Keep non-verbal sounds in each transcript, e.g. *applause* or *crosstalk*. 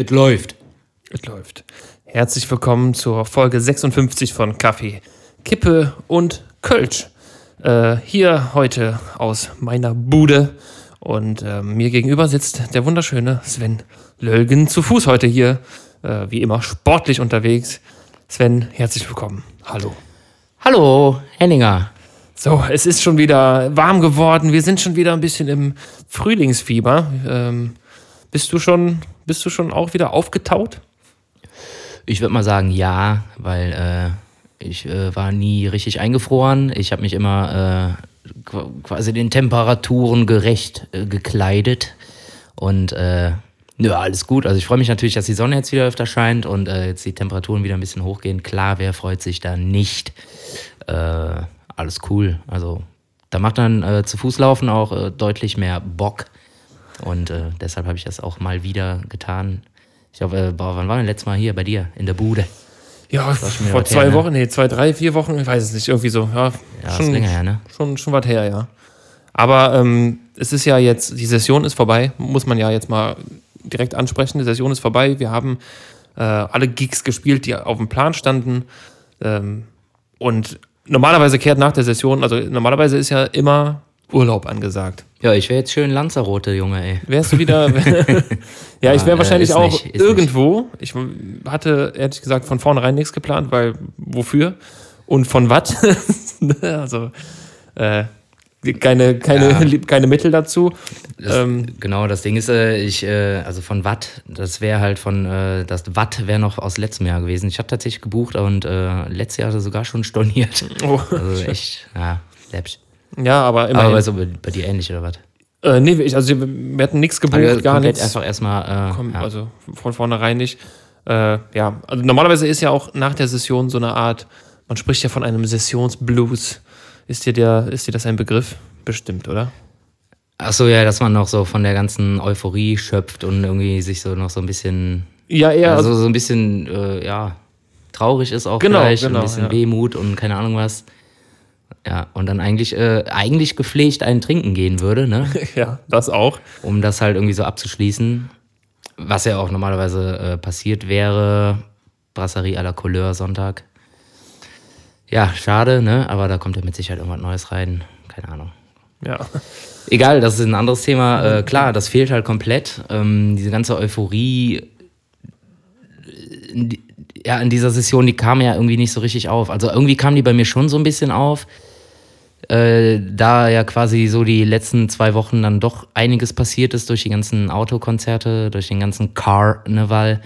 Es läuft. Es läuft. Herzlich willkommen zur Folge 56 von Kaffee, Kippe und Kölsch. Äh, hier heute aus meiner Bude und äh, mir gegenüber sitzt der wunderschöne Sven Lölgen zu Fuß heute hier, äh, wie immer sportlich unterwegs. Sven, herzlich willkommen. Hallo. Hallo, Henninger. So, es ist schon wieder warm geworden. Wir sind schon wieder ein bisschen im Frühlingsfieber. Ähm, bist du schon, bist du schon auch wieder aufgetaut? Ich würde mal sagen, ja, weil äh, ich äh, war nie richtig eingefroren. Ich habe mich immer äh, quasi den Temperaturen gerecht äh, gekleidet. Und äh, ja, alles gut. Also ich freue mich natürlich, dass die Sonne jetzt wieder öfter scheint und äh, jetzt die Temperaturen wieder ein bisschen hochgehen. Klar, wer freut sich da nicht? Äh, alles cool. Also da macht dann äh, zu Fuß laufen auch äh, deutlich mehr Bock. Und äh, deshalb habe ich das auch mal wieder getan. Ich glaube, äh, wann waren wir letztes Mal hier bei dir in der Bude? Ja, vor zwei her, ne? Wochen, nee, zwei, drei, vier Wochen, ich weiß es nicht, irgendwie so. Ja, ja schon, ist länger her, ne? Schon, schon was her, ja. Aber ähm, es ist ja jetzt, die Session ist vorbei, muss man ja jetzt mal direkt ansprechen. Die Session ist vorbei. Wir haben äh, alle Gigs gespielt, die auf dem Plan standen. Ähm, und normalerweise kehrt nach der Session, also normalerweise ist ja immer Urlaub angesagt. Ja, ich wäre jetzt schön Lanzarote, Junge, ey. Wärst du wieder. *laughs* *laughs* ja, ich wäre ah, wahrscheinlich äh, auch nicht, irgendwo. Nicht. Ich hatte ehrlich gesagt von vornherein nichts geplant, weil wofür? Und von was? *laughs* also, äh, keine, keine, ja. keine Mittel dazu. Das, ähm, genau, das Ding ist, äh, ich, äh, also von Watt, das wäre halt von, äh, das Watt wäre noch aus letztem Jahr gewesen. Ich habe tatsächlich gebucht und äh, letztes Jahr sogar schon storniert. Oh. Also echt, ja, läppsch. Ja, aber immerhin. Aber so bei, bei dir ähnlich oder was? Äh, nee, ich, also wir hatten nichts gebucht, also, gar nichts. einfach erstmal. Äh, Komm, ja. Also von vornherein nicht. Äh, ja, also normalerweise ist ja auch nach der Session so eine Art, man spricht ja von einem Sessionsblues. Ist dir, der, ist dir das ein Begriff? Bestimmt, oder? Ach so, ja, dass man noch so von der ganzen Euphorie schöpft und irgendwie sich so noch so ein bisschen. Ja, eher. Also so ein bisschen, äh, ja, traurig ist auch genau, vielleicht, genau, ein bisschen ja. Wehmut und keine Ahnung was. Ja, und dann eigentlich, äh, eigentlich gepflegt einen trinken gehen würde, ne? *laughs* ja, das auch. Um das halt irgendwie so abzuschließen. Was ja auch normalerweise äh, passiert wäre. Brasserie à la Couleur Sonntag. Ja, schade, ne? Aber da kommt ja mit Sicherheit irgendwas Neues rein. Keine Ahnung. Ja. Egal, das ist ein anderes Thema. Äh, klar, das fehlt halt komplett. Ähm, diese ganze Euphorie in, ja, in dieser Session, die kam ja irgendwie nicht so richtig auf. Also irgendwie kam die bei mir schon so ein bisschen auf. Äh, da ja quasi so die letzten zwei Wochen dann doch einiges passiert ist durch die ganzen Autokonzerte, durch den ganzen Carnival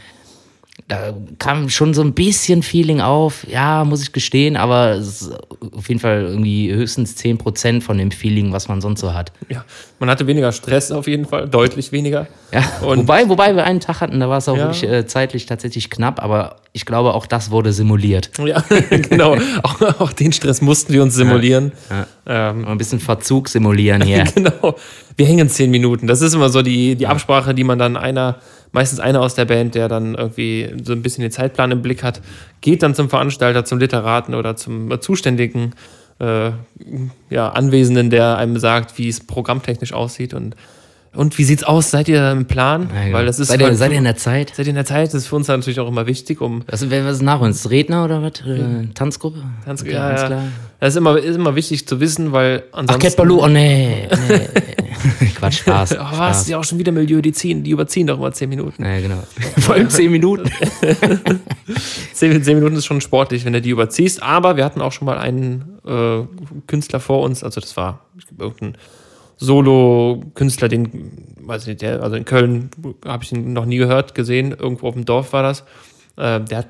da kam schon so ein bisschen Feeling auf, ja, muss ich gestehen, aber es ist auf jeden Fall irgendwie höchstens 10% von dem Feeling, was man sonst so hat. Ja, man hatte weniger Stress auf jeden Fall, deutlich weniger. Ja, Und wobei, wobei wir einen Tag hatten, da war es auch ja. wirklich äh, zeitlich tatsächlich knapp, aber ich glaube, auch das wurde simuliert. Ja, *laughs* genau. auch, auch, den Stress mussten wir uns simulieren. Ja, ja. Ähm, ein bisschen Verzug simulieren hier. *laughs* genau. Wir hängen zehn Minuten. Das ist immer so die, die Absprache, die man dann einer meistens einer aus der Band, der dann irgendwie so ein bisschen den Zeitplan im Blick hat, geht dann zum Veranstalter, zum Literaten oder zum zuständigen äh, ja, Anwesenden, der einem sagt, wie es programmtechnisch aussieht. Und und wie sieht's aus? Seid ihr im Plan? Ja. Weil das ist seid, ihr, seid ihr in der Zeit? Seid ihr in der Zeit? Das ist für uns natürlich auch immer wichtig, um. Was, was ist nach uns? Redner oder was? Oder Tanzgruppe? Tanzgruppe, okay, ja, ja. Das ist immer, ist immer wichtig zu wissen, weil ansonsten. Ach, Cat Baloo, oh nee. nee. *laughs* Quatsch, Spaß. oh, was? Ist ja auch schon wieder Milieu, die ziehen, die überziehen doch immer zehn Minuten. Ja, genau. *laughs* Vor allem zehn Minuten. *laughs* zehn, zehn, Minuten ist schon sportlich, wenn du die überziehst. Aber wir hatten auch schon mal einen äh, Künstler vor uns, also das war irgendein Solo-Künstler, den, weiß nicht, der, also in Köln habe ich ihn noch nie gehört, gesehen, irgendwo auf dem Dorf war das. Äh, der hat,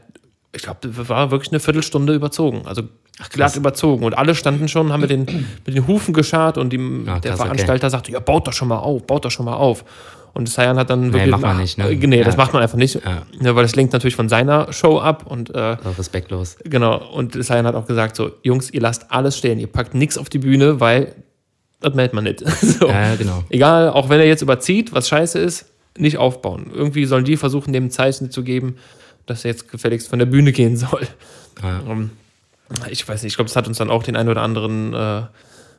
ich glaube, war wirklich eine Viertelstunde überzogen. Also Ach, glatt überzogen. Und alle standen schon, haben mit den, mit den Hufen geschart und die, Ach, der Veranstalter okay. sagte, ja, baut doch schon mal auf, baut doch schon mal auf. Und Sayan hat dann wirklich. Nee, macht man nicht, ne? Nee, ja. das macht man einfach nicht. Ja. ja. weil das lenkt natürlich von seiner Show ab und. Äh, respektlos. Genau. Und Sayan hat auch gesagt: so, Jungs, ihr lasst alles stehen, ihr packt nichts auf die Bühne, weil das meldet man nicht. *laughs* so. Ja, genau. Egal, auch wenn er jetzt überzieht, was scheiße ist, nicht aufbauen. Irgendwie sollen die versuchen, dem ein Zeichen zu geben, dass er jetzt gefälligst von der Bühne gehen soll. Ja. Ähm, ich weiß nicht, ich glaube, das hat uns dann auch den einen oder anderen, äh,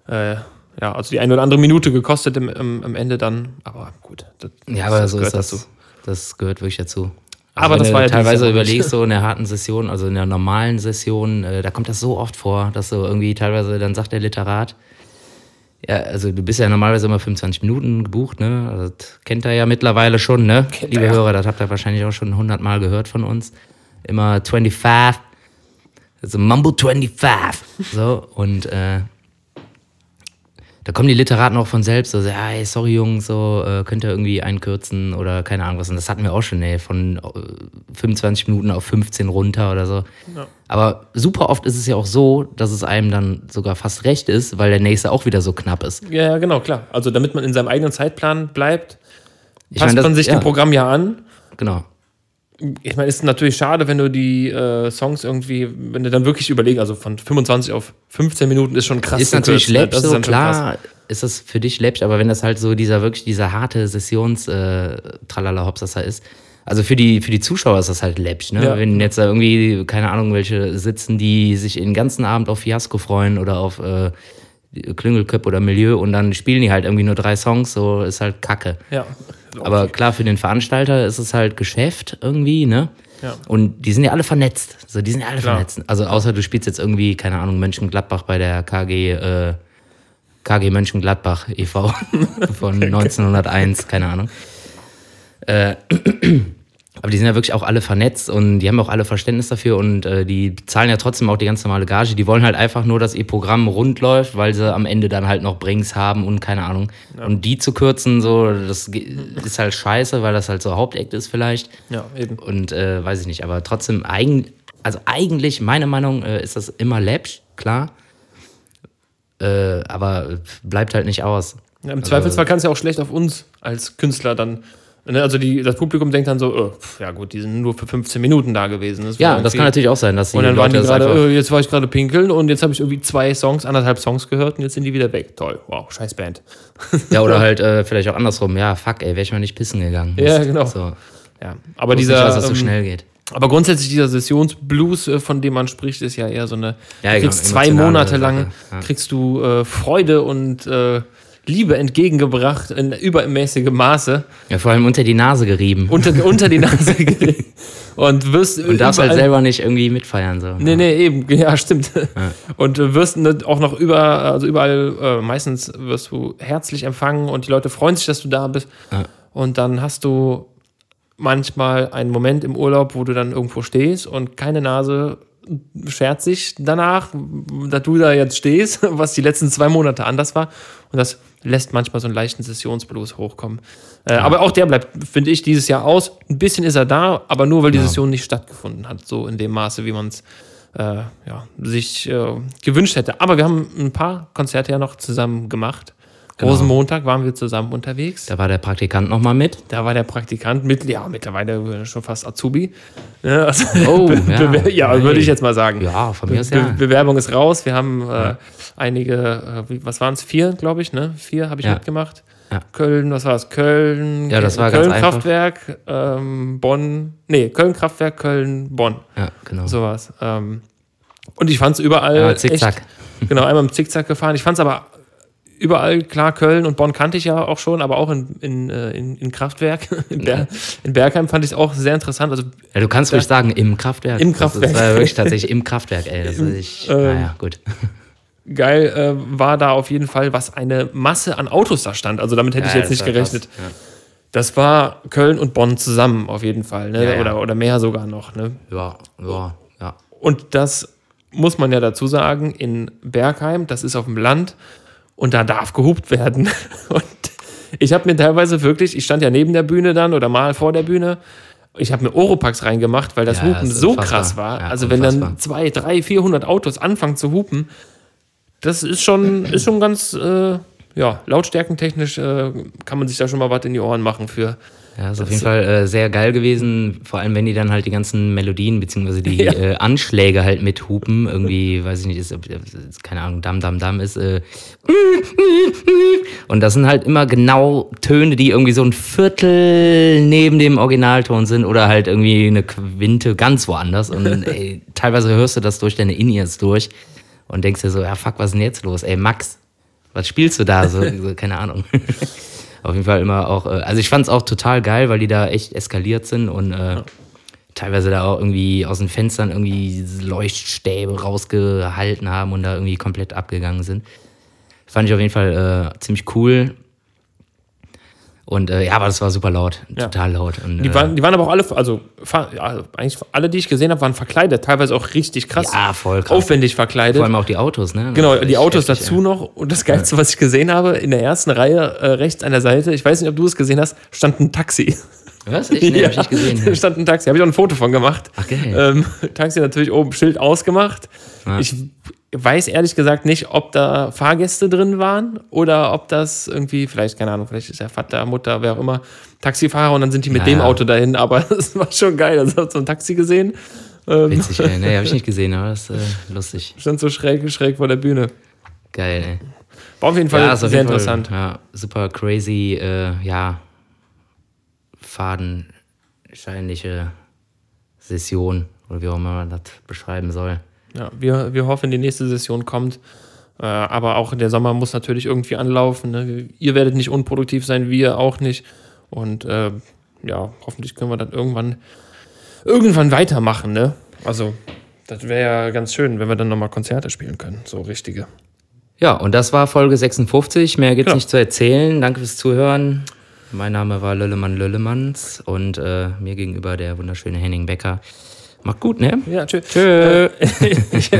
äh, ja, also die eine oder andere Minute gekostet im, im, am Ende dann. Aber gut. Das, ja, aber so ist das. Dazu. Das gehört wirklich dazu. Also Aber das wenn war du ja teilweise überlegst, so in der harten Session, also in der normalen Session, äh, da kommt das so oft vor, dass so irgendwie teilweise, dann sagt der Literat, ja, also du bist ja normalerweise immer 25 Minuten gebucht, ne? Also das kennt er ja mittlerweile schon, ne? Kennt Liebe er. Hörer, das habt ihr wahrscheinlich auch schon 100 Mal gehört von uns. Immer 25, also Mumble 25. So, und äh, da kommen die Literaten auch von selbst, so, ja, ey, sorry Jungs, so, äh, könnt ihr irgendwie einkürzen oder keine Ahnung was. Und das hatten wir auch schon, ey, von äh, 25 Minuten auf 15 runter oder so. Aber super oft ist es ja auch so, dass es einem dann sogar fast recht ist, weil der nächste auch wieder so knapp ist. Ja, ja, genau, klar. Also damit man in seinem eigenen Zeitplan bleibt, Ich passt meine, das- man sich ja. dem Programm ja an. Genau. Ich meine, ist natürlich schade, wenn du die äh, Songs irgendwie, wenn du dann wirklich überlegen, also von 25 auf 15 Minuten ist schon krass. ist natürlich gekürzt, ne? läppisch, Das so klar ist das für dich läppisch, aber wenn das halt so dieser wirklich dieser harte Sessions äh, Tralala Hopsasa ist, also für die für die Zuschauer ist das halt läppisch, ne? Ja. Wenn jetzt da irgendwie keine Ahnung welche sitzen, die sich den ganzen Abend auf Fiasco freuen oder auf äh, Klüngelköp oder Milieu und dann spielen die halt irgendwie nur drei Songs, so ist halt Kacke. Ja. Aber klar, für den Veranstalter ist es halt Geschäft irgendwie, ne? Ja. Und die sind ja alle vernetzt. So, die sind ja alle Klar. vernetzt. Also außer du spielst jetzt irgendwie, keine Ahnung, Mönchengladbach bei der KG, äh, KG Mönchengladbach e.V. *laughs* von *laughs* 1901, keine Ahnung. Äh, *clears throat* aber die sind ja wirklich auch alle vernetzt und die haben auch alle Verständnis dafür und äh, die zahlen ja trotzdem auch die ganz normale Gage. Die wollen halt einfach nur, dass ihr Programm rund läuft, weil sie am Ende dann halt noch Brings haben und keine Ahnung. Und die zu kürzen, so, das ist halt scheiße, weil das halt so Hauptakt ist vielleicht. Ja, eben. Und äh, weiß ich nicht, aber trotzdem, eigen, also eigentlich, meine Meinung, äh, ist das immer läppsch, klar. Äh, aber bleibt halt nicht aus. Ja, Im Zweifelsfall kann es ja auch schlecht auf uns als Künstler dann. Ne? Also die, das Publikum denkt dann so, oh, ja gut, die sind nur für 15 Minuten da gewesen. Das Ja, das kann natürlich auch sein, dass die Und dann waren die das gerade, äh, jetzt war ich gerade pinkeln und jetzt habe ich irgendwie zwei Songs, anderthalb Songs gehört und jetzt sind die wieder weg. Toll, wow, scheiß Band. Ja, oder *laughs* halt äh, vielleicht auch andersrum. Ja, fuck, ey, wäre ich mal nicht pissen gegangen. Ja, genau. So. Ja, aber dieser, nicht, dass es so ähm, schnell geht. aber grundsätzlich dieser Sessionsblues, äh, von dem man spricht, ist ja eher so eine, Ja, du genau, kriegst zwei emotionale Monate lang, Sache, kriegst du äh, Freude und äh, Liebe entgegengebracht in übermäßigem Maße, Ja, vor allem unter die Nase gerieben. Und, unter, unter die Nase *laughs* gelegt und wirst darfst halt selber nicht irgendwie mitfeiern. So. Nee, nee, eben, ja, stimmt. Und du wirst ne, auch noch über, also überall, äh, meistens wirst du herzlich empfangen und die Leute freuen sich, dass du da bist. Ja. Und dann hast du manchmal einen Moment im Urlaub, wo du dann irgendwo stehst und keine Nase schert sich danach, dass du da jetzt stehst, *laughs* was die letzten zwei Monate anders war. Und das lässt manchmal so einen leichten Sessionsblues hochkommen. Äh, Aber auch der bleibt, finde ich, dieses Jahr aus. Ein bisschen ist er da, aber nur weil die Session nicht stattgefunden hat, so in dem Maße, wie man es äh, ja, sich äh, gewünscht hätte. Aber wir haben ein paar Konzerte ja noch zusammen gemacht. Rosenmontag waren wir zusammen unterwegs. Da war der Praktikant nochmal mit. Da war der Praktikant mit, ja, mittlerweile schon fast Azubi. Ja, *laughs* also, Oh, Be- ja. Bewer- ja Hey. würde ich jetzt mal sagen. Ja, von mir aus Be ja. Bewerbung ist raus. Wir haben äh, einige, äh, was waren es? Vier, glaube ich, ne? Vier habe ich Ja. mitgemacht. Ja. Köln, was war es? Köln, Ja, das war Köln ganz. Kraftwerk, ähm, Bonn, nee, Köln Kraftwerk, Köln, Bonn. Ja, genau. Sowas. Ähm, und ich fand es überall. Ja, zickzack. Echt, genau, einmal im Zickzack gefahren. Ich fand es aber überall, klar, Köln und Bonn kannte ich ja auch schon, aber auch in, in, äh, in, in Kraftwerk, *laughs* in, Ber in Bergheim fand ich es auch sehr interessant. Also Ja, du kannst ruhig sagen, im Kraftwerk. Im Das- Kraftwerk. Das war ja wirklich tatsächlich im *laughs* Kraftwerk, ey. Das ist ich, ähm, naja, gut. *laughs* geil äh, war da auf jeden Fall, was eine Masse an Autos da stand. Also damit hätte ich Ja, jetzt das nicht gerechnet. krass, Das war Köln und Bonn zusammen auf jeden Fall. Ne? Ja, ja. Oder, oder mehr sogar noch. Ne? Ja, ja, ja. Und das muss man ja dazu sagen, in Bergheim, das ist auf dem Land und da darf gehupt werden. *laughs* Und ich habe mir teilweise wirklich, ich stand ja neben der Bühne dann oder mal vor der Bühne, ich habe mir Oropax reingemacht, weil das Ja, Hupen das so unfassbar. krass war. Ja, also wenn dann unfassbar. zwei, drei, 400 Autos anfangen zu hupen, das ist schon, ist schon ganz, äh, ja, lautstärkentechnisch äh, kann man sich da schon mal was in die Ohren machen für. Ja, ist auf jeden Fall äh, sehr geil gewesen, vor allem wenn die dann halt die ganzen Melodien beziehungsweise die *laughs* Ja. äh, Anschläge halt mithupen, irgendwie, *laughs* weiß ich nicht, ist, ist, keine Ahnung, Dam Dam Dam ist äh, und das sind halt immer genau Töne, die irgendwie so ein Viertel neben dem Originalton sind oder halt irgendwie eine Quinte ganz woanders und *laughs* ey, teilweise hörst du das durch deine In-Ears durch und denkst dir so, ja fuck, was ist denn jetzt los? Ey Max, was spielst du da? So, so keine Ahnung. Auf jeden Fall immer auch, äh, also ich fand es auch total geil, weil die da echt eskaliert sind und äh, teilweise da auch irgendwie aus den Fenstern irgendwie Leuchtstäbe rausgehalten haben und da irgendwie komplett abgegangen sind. Fand ich auf jeden Fall äh, ziemlich cool. Und äh, ja, aber das war super laut, Ja. total laut. Und, Die äh, waren, die waren aber auch alle, also, eigentlich alle, die ich gesehen habe, waren verkleidet, teilweise auch richtig krass. ja, voll krass. Aufwendig verkleidet. Vor allem auch die Autos, ne? Genau, die Autos heftig, dazu ja. noch. Und das Geilste, was ich gesehen habe, in der ersten Reihe äh, rechts an der Seite, ich weiß nicht, ob du es gesehen hast, stand ein Taxi. Was? Ich, nee, *laughs* hab ich nicht gesehen. Da Ja. stand ein Taxi, habe ich auch ein Foto von gemacht. Ach, geil. Ähm, Taxi natürlich oben Schild ausgemacht. Ja. Ich weiß ehrlich gesagt nicht, ob da Fahrgäste drin waren oder ob das irgendwie, vielleicht, keine Ahnung, vielleicht ist der Vater, Mutter, wer auch immer, Taxifahrer und dann sind die mit Ja, dem ja. Auto dahin. Aber *laughs* das war schon geil. Also hab so ein Taxi gesehen. Ähm, Witzig, ey. Nee, hab ich nicht gesehen, aber das ist äh, lustig. stand so schräg, schräg vor der Bühne. Geil, ey. War auf jeden Fall auf sehr jeden Fall, interessant. Ja, super crazy, äh, ja, fadenscheinliche Session oder wie auch immer man das beschreiben soll. Ja, wir, wir hoffen, die nächste Session kommt. Äh, aber auch der Sommer muss natürlich irgendwie anlaufen. Ne? Ihr werdet nicht unproduktiv sein, wir auch nicht. Und äh, ja, hoffentlich können wir dann irgendwann, irgendwann weitermachen. Ne? Also, das wäre ja ganz schön, wenn wir dann nochmal Konzerte spielen können. So richtige. Ja, und das war Folge 56. Mehr gibt's Ja. nicht zu erzählen. Danke fürs Zuhören. Mein Name war Löllemann Löllemanns und äh, mir gegenüber der wunderschöne Henning Becker. Macht gut, ne? Ja, tschüss. Tschö. *laughs* ich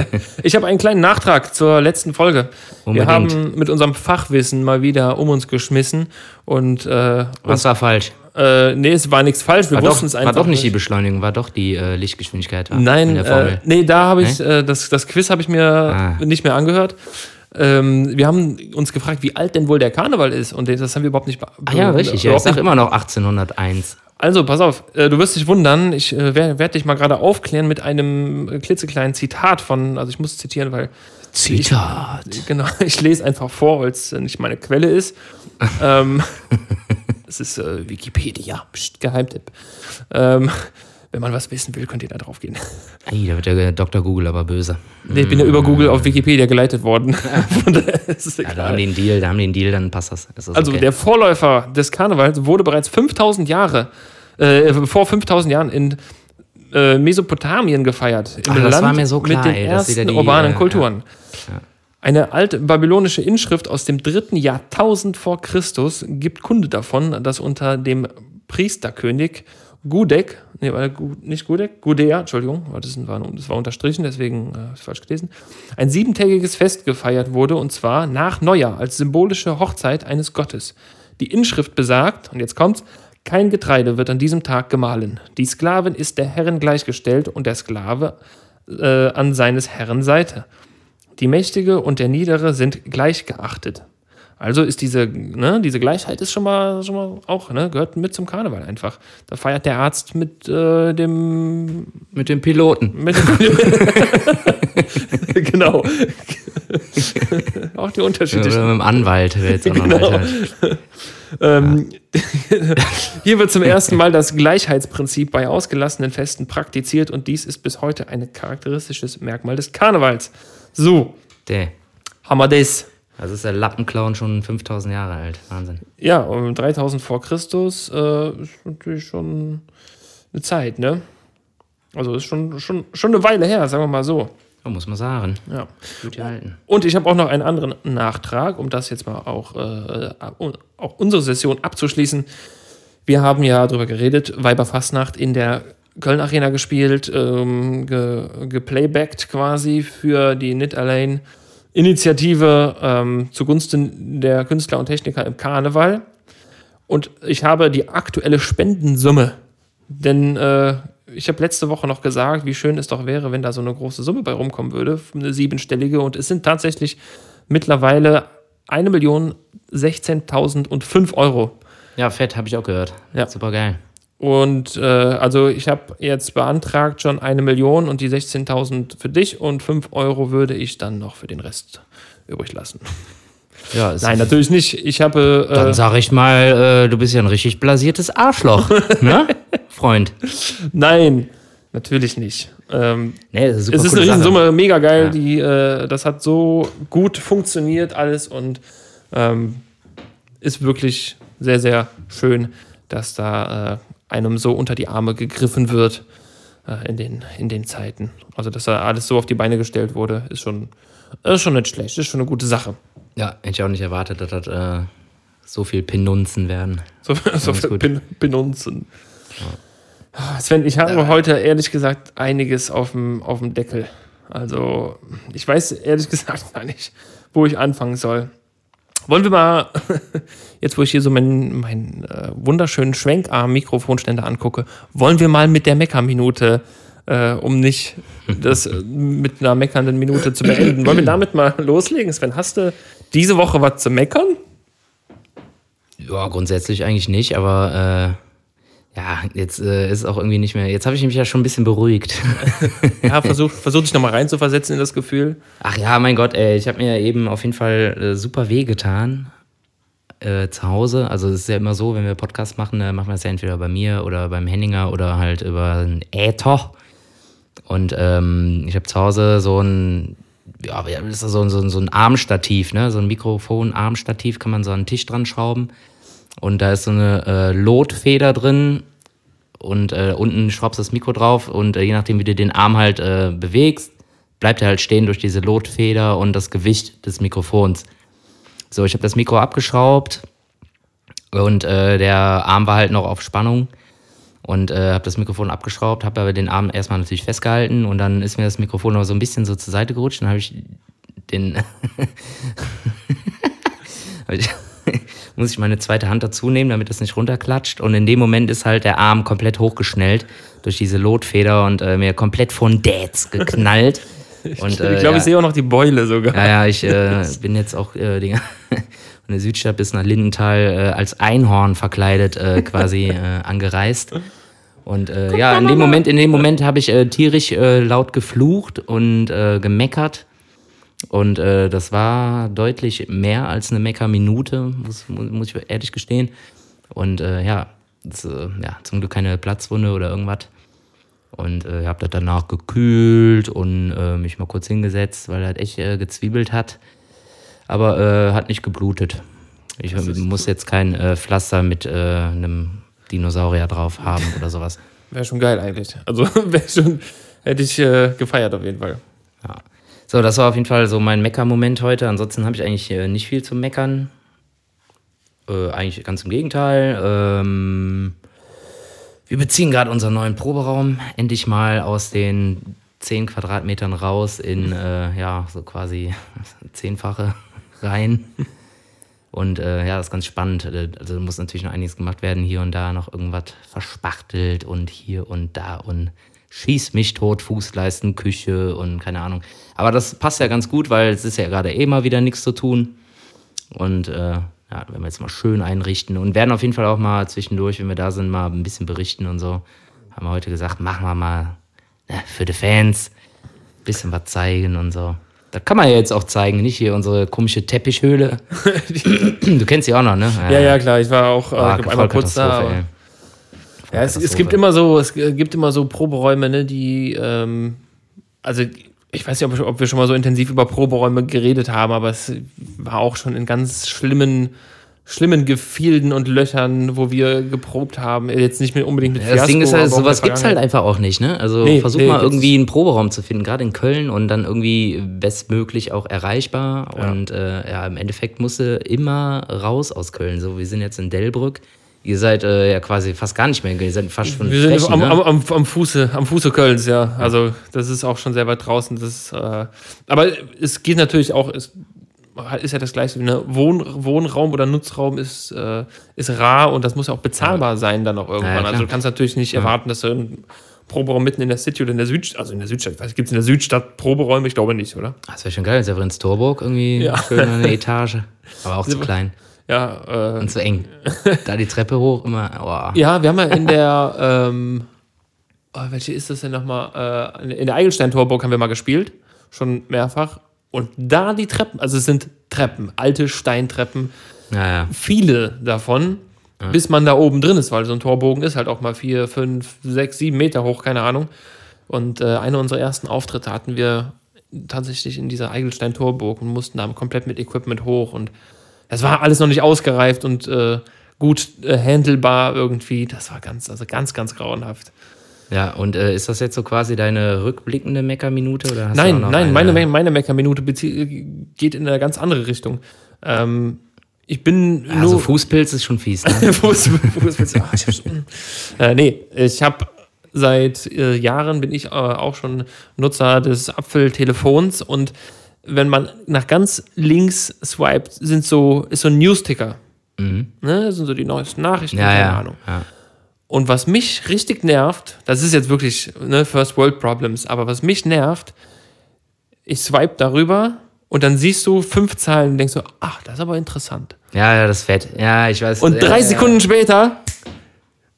ich habe einen kleinen Nachtrag zur letzten Folge. Unbedingt. Wir haben mit unserem Fachwissen mal wieder um uns geschmissen und äh, Was war falsch? äh, nee, es war nichts falsch. Wir War doch, wussten es war einfach doch nicht die Beschleunigung, war doch die äh, Lichtgeschwindigkeit. war in Nein, der äh, Formel. nee, da habe ich, äh, das, das Quiz habe ich mir Ah. nicht mehr angehört. Ähm, wir haben uns gefragt, wie alt denn wohl der Karneval ist und das haben wir überhaupt nicht be- Ah ja, richtig. Ja, ich überhaupt sag nicht- immer noch 1801. Also, pass auf, äh, du wirst dich wundern, ich äh, werde werd dich mal gerade aufklären mit einem äh, klitzekleinen Zitat von, also ich muss zitieren, weil Zitat. Genau, *laughs* ich lese einfach vor, weil es nicht meine Quelle ist. ähm, *laughs* es ist äh, Wikipedia, Psst, Geheimtipp. Ähm, wenn man was wissen will, könnt ihr da drauf gehen. *laughs* Ey, da wird der Dr. Google aber böse. Ich bin ja über Google auf Wikipedia geleitet worden. *laughs* Ja, da haben einen Deal, da haben einen Deal, dann passt das. das Also okay. der Vorläufer des Karnevals wurde bereits 5000 Jahre, äh, vor 5000 Jahren in äh, Mesopotamien gefeiert. Im Ach, das war mir so klar, mit den ey, ersten die, urbanen äh, Kulturen. Eine alte babylonische Inschrift aus dem dritten Jahrtausend vor Christus gibt Kunde davon, dass unter dem Priesterkönig Gudek, nee, nicht Gudek, Gudea, Entschuldigung, das war, das war unterstrichen, deswegen äh, falsch gelesen, ein siebentägiges Fest gefeiert wurde und zwar nach Neujahr als symbolische Hochzeit eines Gottes. Die Inschrift besagt, und jetzt kommt's, kein Getreide wird an diesem Tag gemahlen. Die Sklavin ist der Herrin gleichgestellt und der Sklave äh, an seines Herren Seite. Die Mächtige und der Niedere sind gleich geachtet. Also ist diese, ne, diese Gleichheit ist schon mal, schon mal auch, ne, gehört mit zum Karneval einfach. Da feiert der Arzt mit äh, dem, Mit dem Piloten. mit dem *laughs* genau. *laughs* auch die Oder unterschiedlichen. mit dem Anwalt. Jetzt auch noch Genau. weiter. *laughs* Ähm, hier wird zum ersten Mal das Gleichheitsprinzip bei ausgelassenen Festen praktiziert und dies ist bis heute ein charakteristisches Merkmal des Karnevals. So, Der. haben wir das. Also ist der Lappenclown schon 5000 Jahre alt. Wahnsinn. Ja, um 3000 vor Christus äh, ist natürlich schon eine Zeit, ne? Also ist schon, schon, schon eine Weile her, sagen wir mal so. Ja, muss man sagen. Ja. Gut gehalten. Und ich habe auch noch einen anderen Nachtrag, um das jetzt mal auch, äh, auch unsere Session abzuschließen. Wir haben ja darüber geredet, Weiberfastnacht in der Köln Arena gespielt, ähm, ge, geplaybackt quasi für die Nit Allein Initiative ähm, zugunsten der Künstler und Techniker im Karneval. Und ich habe die aktuelle Spendensumme, denn äh, ich habe letzte Woche noch gesagt, wie schön es doch wäre, wenn da so eine große Summe bei rumkommen würde, eine siebenstellige. Und es sind tatsächlich mittlerweile 1.016.005 Euro. Ja, fett, habe ich auch gehört. Ja. Super geil. Und äh, also ich habe jetzt beantragt schon eine Million und die 16.000 für dich und 5 Euro würde ich dann noch für den Rest übrig lassen. Ja, Nein, natürlich nicht. Ich habe Dann äh, sag ich mal, äh, du bist ja ein richtig blasiertes Arschloch, *laughs* ne? Freund. nein, natürlich nicht. Ähm, Nee, ist es ist eine Sache. Riesensumme, mega geil. Ja. Die, äh, das hat so gut funktioniert alles und ähm, ist wirklich sehr, sehr schön, dass da äh, einem so unter die Arme gegriffen wird äh, in, den, in den Zeiten. Also, dass da alles so auf die Beine gestellt wurde, ist schon, ist schon nicht schlecht, ist schon eine gute Sache. Ja, hätte ich auch nicht erwartet, dass das äh, so viel Pinunzen werden. So, *laughs* so viel Pin, Pinunzen. Ja. Sven, ich habe ja. heute ehrlich gesagt einiges auf dem, auf dem Deckel. Also, ich weiß ehrlich *laughs* gesagt gar nicht, wo ich anfangen soll. Wollen wir mal, *laughs* jetzt wo ich hier so meinen, meinen äh, wunderschönen Schwenkarm-Mikrofonständer angucke, wollen wir mal mit der Meckerminute, äh, um nicht das äh, mit einer meckernden Minute zu beenden, wollen wir damit mal *laughs* loslegen? Sven, hast du diese Woche was zu meckern? Ja, grundsätzlich eigentlich nicht, aber äh, jetzt äh, ist auch irgendwie nicht mehr. Jetzt habe ich mich ja schon ein bisschen beruhigt. *laughs* ja, versuch, versuch dich nochmal reinzuversetzen in das Gefühl. Ach ja, mein Gott, ey, ich habe mir eben auf jeden Fall äh, super weh getan äh, zu Hause. Also es ist ja immer so, wenn wir Podcast machen, äh, machen wir es ja entweder bei mir oder beim Henninger oder halt über ein Äther. Und ähm, ich habe zu Hause so ein, ja, das ist so, so, so ein Armstativ, ne? So ein Mikrofon-Armstativ kann man so an den Tisch dran schrauben. Und da ist so eine äh, Lotfeder drin und äh, unten schraubst du das Mikro drauf und äh, je nachdem, wie du den Arm halt äh, bewegst, bleibt er halt stehen durch diese Lotfeder und das Gewicht des Mikrofons. So, ich habe das Mikro abgeschraubt und äh, der Arm war halt noch auf Spannung und äh, habe das Mikrofon abgeschraubt, habe aber den Arm erstmal natürlich festgehalten und dann ist mir das Mikrofon noch so ein bisschen so zur Seite gerutscht. Dann habe ich den *laughs* muss ich meine zweite Hand dazu nehmen, damit das nicht runterklatscht. Und in dem Moment ist halt der Arm komplett hochgeschnellt durch diese Lotfeder und äh, mir komplett von Dads geknallt. *laughs* Und, äh, ich glaube, ja, ich sehe auch noch die Beule sogar. Ja, ja, ich äh, bin jetzt auch äh, die, *laughs* von der Südstadt bis nach Lindenthal äh, als Einhorn verkleidet äh, quasi äh, angereist. Und äh, ja, in dem Moment, in dem Moment habe ich äh, tierisch äh, laut geflucht und äh, gemeckert. Und äh, das war deutlich mehr als eine Meckerminute, muss, muss ich ehrlich gestehen. Und äh, ja, das, äh, ja, zum Glück keine Platzwunde oder irgendwas. Und äh, habe das danach gekühlt und äh, mich mal kurz hingesetzt, weil er halt echt äh, gezwiebelt hat. Aber äh, hat nicht geblutet. Ich muss jetzt kein Pflaster mit einem Dinosaurier drauf haben oder sowas. Wäre schon geil eigentlich. Also *laughs* wäre schon, hätte ich gefeiert auf jeden Fall. Ja. So, das war auf jeden Fall so mein Mecker-Moment heute. Ansonsten habe ich eigentlich äh, nicht viel zu meckern. Äh, eigentlich ganz im Gegenteil. Ähm, wir beziehen gerade unseren neuen Proberaum endlich mal aus den 10 Quadratmetern raus in, äh, ja, so quasi *laughs* zehnfache rein. Und äh, ja, das ist ganz spannend. Äh, also muss natürlich noch einiges gemacht werden. Hier und da noch irgendwas verspachtelt und hier und da und schieß mich tot, Fußleisten, Küche und keine Ahnung. Aber das passt ja ganz gut, weil es ist ja gerade eh mal wieder nichts zu tun. Und äh, ja, werden wir jetzt mal schön einrichten und werden auf jeden Fall auch mal zwischendurch, wenn wir da sind, mal ein bisschen berichten und so. Haben wir heute gesagt, machen wir mal ne, für die Fans ein bisschen was zeigen und so. Das kann man ja jetzt auch zeigen, nicht hier unsere komische Teppichhöhle. *laughs* du kennst sie auch noch, ne? Ja, ja, klar. Ich war auch äh, einmal kurz da. Ja, es, es, gibt immer so, es gibt immer so Proberäume, ne, die, ähm, also ich weiß nicht, ob wir schon mal so intensiv über Proberäume geredet haben, aber es war auch schon in ganz schlimmen, schlimmen Gefilden und Löchern, wo wir geprobt haben. Jetzt nicht mehr unbedingt mit ja, Das Ding ist halt, sowas gibt es halt einfach auch nicht, ne? Also nee, versuch nee, mal irgendwie einen Proberaum zu finden, gerade in Köln und dann irgendwie bestmöglich auch erreichbar. Ja. Und äh, ja, im Endeffekt musste immer raus aus Köln. So, wir sind jetzt in Delbrück. Ihr seid äh, ja quasi fast gar nicht mehr, ihr seid fast schon Wir sind Flächen, am, ne? am, am, am, Fuße, am Fuße Kölns, ja. Also das ist auch schon sehr weit draußen. Das äh, aber es geht natürlich auch, es ist ja das gleiche. Ne? Wohn, Wohnraum oder Nutzraum ist, äh, ist rar und das muss ja auch bezahlbar sein dann auch irgendwann. Ja, also du kannst natürlich nicht erwarten, dass du ein Proberaum mitten in der City oder in der Südstadt, also in der Südstadt, gibt es in der Südstadt Proberäume? Ich glaube nicht, oder? Das wäre schon geil, das wäre in Torburg irgendwie ja. schön eine Etage, aber auch *laughs* zu klein. Ja, äh, und zu eng. Da die Treppe hoch immer. Oh. Ja, wir haben ja in der, ähm, oh, welche ist das denn nochmal? Äh, in der Eigelstein-Torburg haben wir mal gespielt, schon mehrfach. Und da die Treppen, also es sind Treppen, alte Steintreppen, ja, ja. viele davon, ja. bis man da oben drin ist, weil so ein Torbogen ist halt auch mal vier, fünf, sechs, sieben Meter hoch, keine Ahnung. Und äh, einer unserer ersten Auftritte hatten wir tatsächlich in dieser Eigelstein-Torburg und mussten da komplett mit Equipment hoch und es war alles noch nicht ausgereift und äh, gut äh, handelbar irgendwie. Das war ganz, also ganz, ganz grauenhaft. Ja, und äh, ist das jetzt so quasi deine rückblickende Meckerminute? Oder hast du Nein, nein, eine- meine, meine Meckerminute bezie- geht in eine ganz andere Richtung. Ähm, ich bin Also nur. Fußpilz ist schon fies. Ne? *laughs* Fuß, Fuß, ah, ich äh, nee, ich habe seit äh, Jahren bin ich äh, auch schon Nutzer des Apfeltelefons und wenn man nach ganz links swiped, sind so, ist so ein Newsticker. Ne? Das sind so die neuesten Nachrichten, Mhm. ja, keine ja, Ahnung. ja. Und was mich richtig nervt, das ist jetzt wirklich ne, First World Problems, aber was mich nervt, ich swipe darüber und dann siehst du fünf Zahlen und denkst so, ach, das ist aber interessant. Ja, ja, das ist fett. Ja, ich weiß. Und drei. Sekunden später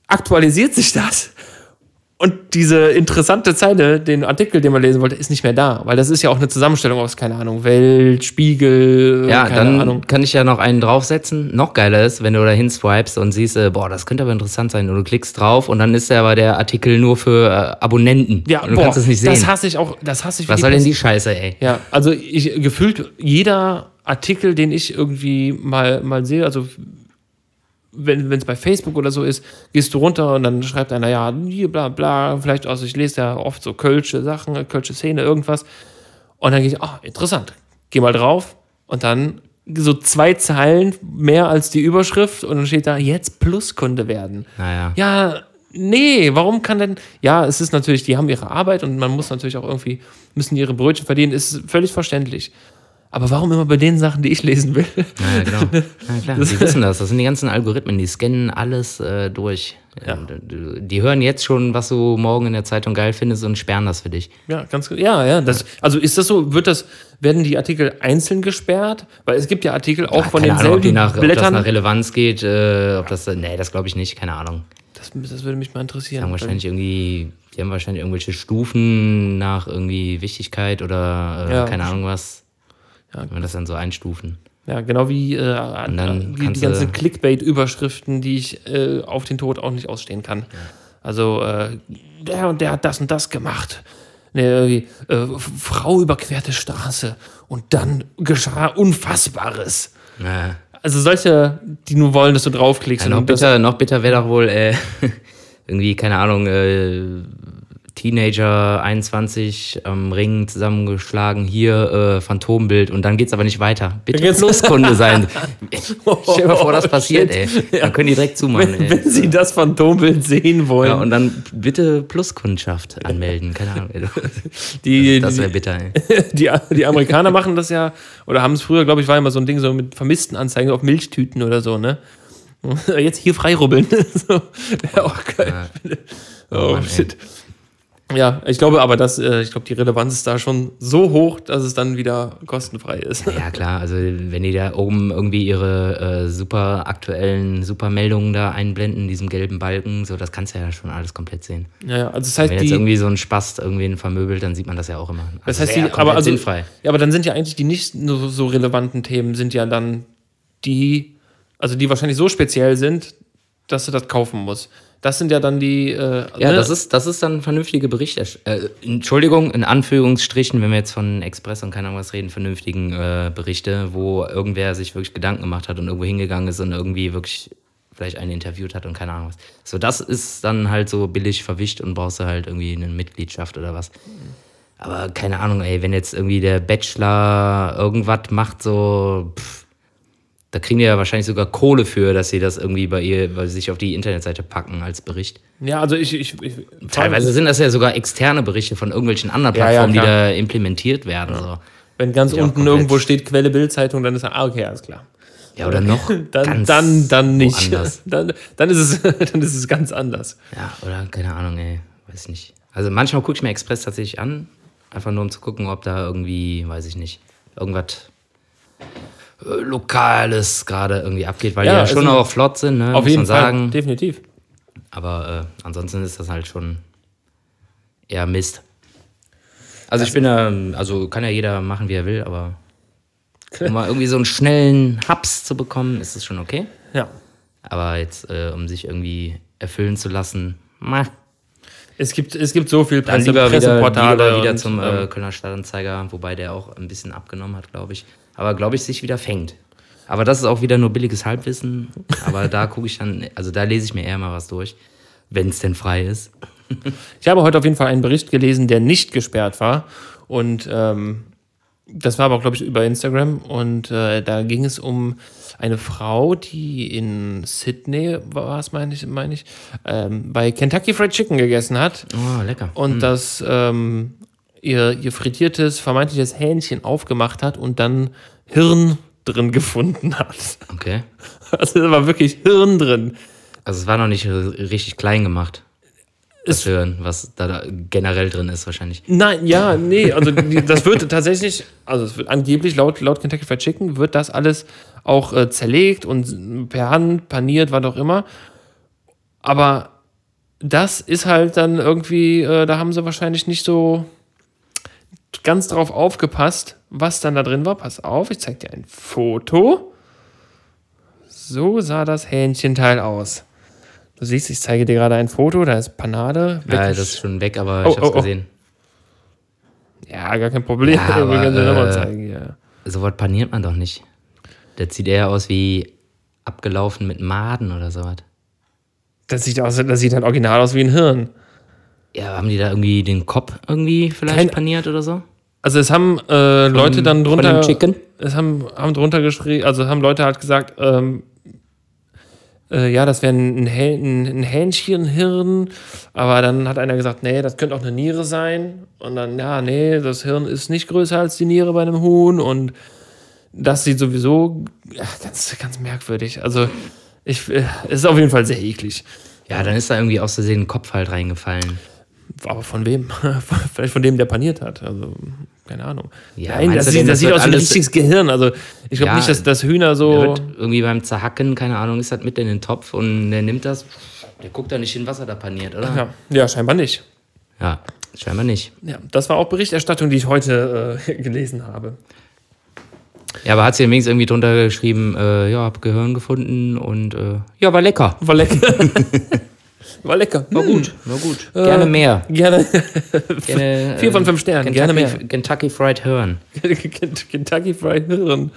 aktualisiert sich das. Und diese interessante Zeile, den Artikel, den man lesen wollte, ist nicht mehr da. Weil das ist ja auch eine Zusammenstellung aus, keine Ahnung, Welt, Spiegel, Ja, keine dann Ahnung. kann ich ja noch einen draufsetzen. Noch geiler ist, wenn du da hinswipest und siehst, äh, boah, das könnte aber interessant sein. Und du klickst drauf und dann ist ja aber der Artikel nur für äh, Abonnenten. Ja, und du boah, kannst es nicht sehen. das hasse ich auch, das hasse ich Was soll denn die Scheiße, ey? Ja, also ich gefühlt jeder Artikel, den ich irgendwie mal, mal sehe, also wenn es bei Facebook oder so ist, gehst du runter und dann schreibt einer, ja, bla, bla, vielleicht, also ich lese ja oft so Kölsche Sachen, Kölsche Szene, irgendwas. Und dann gehe ich, ah, interessant. Geh mal drauf und dann so zwei Zeilen mehr als die Überschrift und dann steht da, jetzt Pluskunde werden. Naja. Ja, nee, warum kann denn. Ja, es ist natürlich, die haben ihre Arbeit und man muss natürlich auch irgendwie, müssen ihre Brötchen verdienen, ist völlig verständlich. Aber warum immer bei den Sachen, die ich lesen will? Ja, genau. *laughs* Ja, klar. Die wissen das. Das sind die ganzen Algorithmen, die scannen alles äh, durch. Ja. Äh, Die hören jetzt schon, was du morgen in der Zeitung geil findest und sperren das für dich. Ja, ganz ja, ja. Das, also ist das so, wird das, werden die Artikel einzeln gesperrt? Weil es gibt ja Artikel auch von keine Ahnung, ob, die denselben nach, ob das Blättern. nach Relevanz geht, äh, ob das, nee, das glaube ich nicht, keine Ahnung. das, das würde mich mal interessieren. Die haben wahrscheinlich irgendwie, die haben wahrscheinlich irgendwelche Stufen nach irgendwie Wichtigkeit oder äh, Ja. keine Ahnung was. Ja. Wenn wir das dann so einstufen. Ja, genau wie, äh, wie die ganzen Clickbait-Überschriften, die ich äh, auf den Tod auch nicht ausstehen kann. Also, äh, der und der hat das und das gemacht. Nee, irgendwie, äh, Frau überquerte Straße und dann geschah Unfassbares. Ja. Also solche, die nur wollen, dass du draufklickst. Ja, noch bitter, noch bitter wäre doch wohl äh, *laughs* irgendwie, keine Ahnung, äh, Teenager 21 am Ring zusammengeschlagen, hier äh, Phantombild und dann geht's aber nicht weiter. Bitte geht's- Pluskunde sein. *laughs* Stell dir mal vor, das passiert, ey. *laughs* shit. Dann können die direkt zumachen, wenn, ey. wenn sie das Phantombild sehen wollen. Ja, und dann bitte Pluskundschaft anmelden, keine Ahnung. Ey. *laughs* die, Das wäre bitter, ey. die, die Amerikaner machen das ja, oder haben es früher, glaube ich, war immer so ein Ding so mit vermissten Anzeigen auf Milchtüten oder so, ne? Jetzt hier freirubbeln. so. Ja, auch geil. Oh, Mann, ey. Ja, ich glaube aber, dass, äh, ich glaube, die Relevanz ist da schon so hoch, dass es dann wieder kostenfrei ist. Ja, klar, also wenn die da oben irgendwie ihre äh, super aktuellen Supermeldungen da einblenden, in diesem gelben Balken, so, das kannst du ja schon alles komplett sehen. Ja, ja, also das Wenn heißt, jetzt die, irgendwie so ein Spast irgendwen vermöbelt, dann sieht man das ja auch immer. das Also heißt, wär die, aber also, sinnfrei. ja, aber dann sind ja eigentlich die nicht so, so relevanten Themen, sind ja dann die, also die wahrscheinlich so speziell sind, dass du das kaufen musst. Das sind ja dann die, äh, Ja, ne? das ist, das ist dann vernünftige Berichterstattung. Äh, Entschuldigung, in Anführungsstrichen, wenn wir jetzt von Express und keine Ahnung was reden, vernünftigen äh, Berichte, wo irgendwer sich wirklich Gedanken gemacht hat und irgendwo hingegangen ist und irgendwie wirklich vielleicht einen interviewt hat und keine Ahnung was. So, das ist dann halt so billig verwischt und brauchst du halt irgendwie eine Mitgliedschaft oder was. Aber keine Ahnung, ey, wenn jetzt irgendwie der Bachelor irgendwas macht, so, pff, da kriegen die ja wahrscheinlich sogar Kohle für, dass sie das irgendwie bei ihr, bei sich auf die Internetseite packen als Bericht. Ja, also ich, ich, ich Teilweise sind das ja sogar externe Berichte von irgendwelchen anderen Ja, ja, Plattformen, die da implementiert werden. So. wenn ganz Ja, unten irgendwo steht Quelle Bildzeitung, dann ist er, ah, okay, alles klar. Ja, oder noch *laughs* Dann, dann, dann nicht. woanders. *laughs* Dann, dann, ist es, *laughs* dann ist es ganz anders. Ja, oder keine Ahnung, ey, weiß nicht. Also manchmal gucke ich mir Express tatsächlich an, einfach nur um zu gucken, ob da irgendwie, weiß ich nicht, irgendwas Lokales gerade irgendwie abgeht, weil Ja, die ja schon also auch flott sind, ne, Auf muss jeden Fall, sagen. definitiv. Aber äh, ansonsten ist das halt schon eher Mist. Also ich bin da, also kann ja jeder machen, wie er will, aber um mal irgendwie so einen schnellen Haps zu bekommen, ist das schon okay. Ja. Aber jetzt, äh, um sich irgendwie erfüllen zu lassen, meh, Es gibt, es gibt so viel dann Presse, lieber wieder, Presseportale. lieber wieder und, zum äh, ähm, Kölner Stadtanzeiger, wobei der auch ein bisschen abgenommen hat, glaube ich. Aber glaube ich, sich wieder fängt. Aber das ist auch wieder nur billiges Halbwissen. Aber da *laughs* gucke ich dann, also da lese ich mir eher mal was durch, wenn es denn frei ist. Ich habe heute auf jeden Fall einen Bericht gelesen, der nicht gesperrt war. Und ähm, das war aber, glaube ich, über Instagram. Und äh, da ging es um eine Frau, die in Sydney, war es, meine ich, meine ich ähm, bei Kentucky Fried Chicken gegessen hat. Oh, lecker. Und das ähm, ihr, ihr frittiertes, vermeintliches Hähnchen aufgemacht hat und dann Hirn drin gefunden hat. Okay. *laughs* Also da war wirklich Hirn drin. Also es war noch nicht richtig klein gemacht. Es- Hören, was da, generell drin ist wahrscheinlich. Nein, ja, nee, also das wird tatsächlich, also es wird angeblich laut, laut Kentucky Fried Chicken wird das alles auch äh, zerlegt und per Hand paniert, was auch immer. Aber das ist halt dann irgendwie, äh, da haben sie wahrscheinlich nicht so ganz drauf aufgepasst, was dann da drin war. Pass auf, ich zeig dir ein Foto. So sah das Hähnchenteil aus. Du siehst, ich zeige dir gerade ein Foto, da ist Panade. Ja, weggesch- das ist schon weg, aber Oh, ich hab's oh, oh. gesehen. Ja, gar kein Problem. Ja, *laughs* aber, nochmal äh, zeigen, ja. So was paniert man doch nicht. Der sieht eher aus wie abgelaufen mit Maden oder sowas. Das sieht, aus, das sieht halt original aus wie ein Hirn. Ja, haben die da irgendwie den Kopf irgendwie vielleicht Kein- paniert oder so? Also es haben äh, Leute dann von drunter, dem Chicken? es haben, haben drunter geschrieben, also haben Leute halt gesagt, ähm, äh, ja, das wäre ein, ein, ein Hähnchenhirn, aber dann hat einer gesagt, nee, das könnte auch eine Niere sein. Und dann, ja, nee, das Hirn ist nicht größer als die Niere bei einem Huhn und das sieht sowieso ja, ganz, ganz merkwürdig. Also ich, äh, es ist auf jeden Fall sehr eklig. Ja, dann ist da irgendwie aus Versehen ein Kopf halt reingefallen. Aber von wem? *laughs* Vielleicht von dem, der paniert hat. Also, keine Ahnung. Ja, Nein, das, denn, das das sieht aus wie ein richtiges Gehirn. Also, ich glaube Ja, nicht, dass, dass Hühner so. irgendwie beim Zerhacken, keine Ahnung, ist das mit in den Topf und der nimmt das, der guckt da nicht hin, was er da paniert, oder? Ja, ja, scheinbar nicht. Ja, scheinbar nicht. Ja, das war auch Berichterstattung, die ich heute äh, *laughs* gelesen habe. Ja, aber hat sie wenigstens irgendwie drunter geschrieben, äh, ja, hab Gehirn gefunden und äh, ja, war lecker. War lecker. *laughs* *laughs* war lecker. War gut, war gut. Gerne mehr. Gerne. *laughs* Gerne, *laughs* Vier von äh, fünf Sternen, Kentucky, gerne mehr. Kentucky Fried Hirn. *laughs* Kentucky Fried Hirn.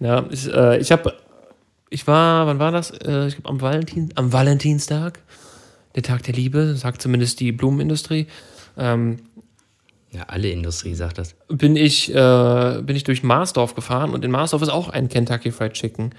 Ja, ich, äh, ich habe, ich war, wann war das? Äh, ich glaube am Valentin, am Valentinstag, der Tag der Liebe, sagt zumindest die Blumenindustrie. Ähm, Ja, alle Industrie sagt das. bin ich, äh, bin ich durch Marsdorf gefahren und in Marsdorf ist auch ein Kentucky Fried Chicken.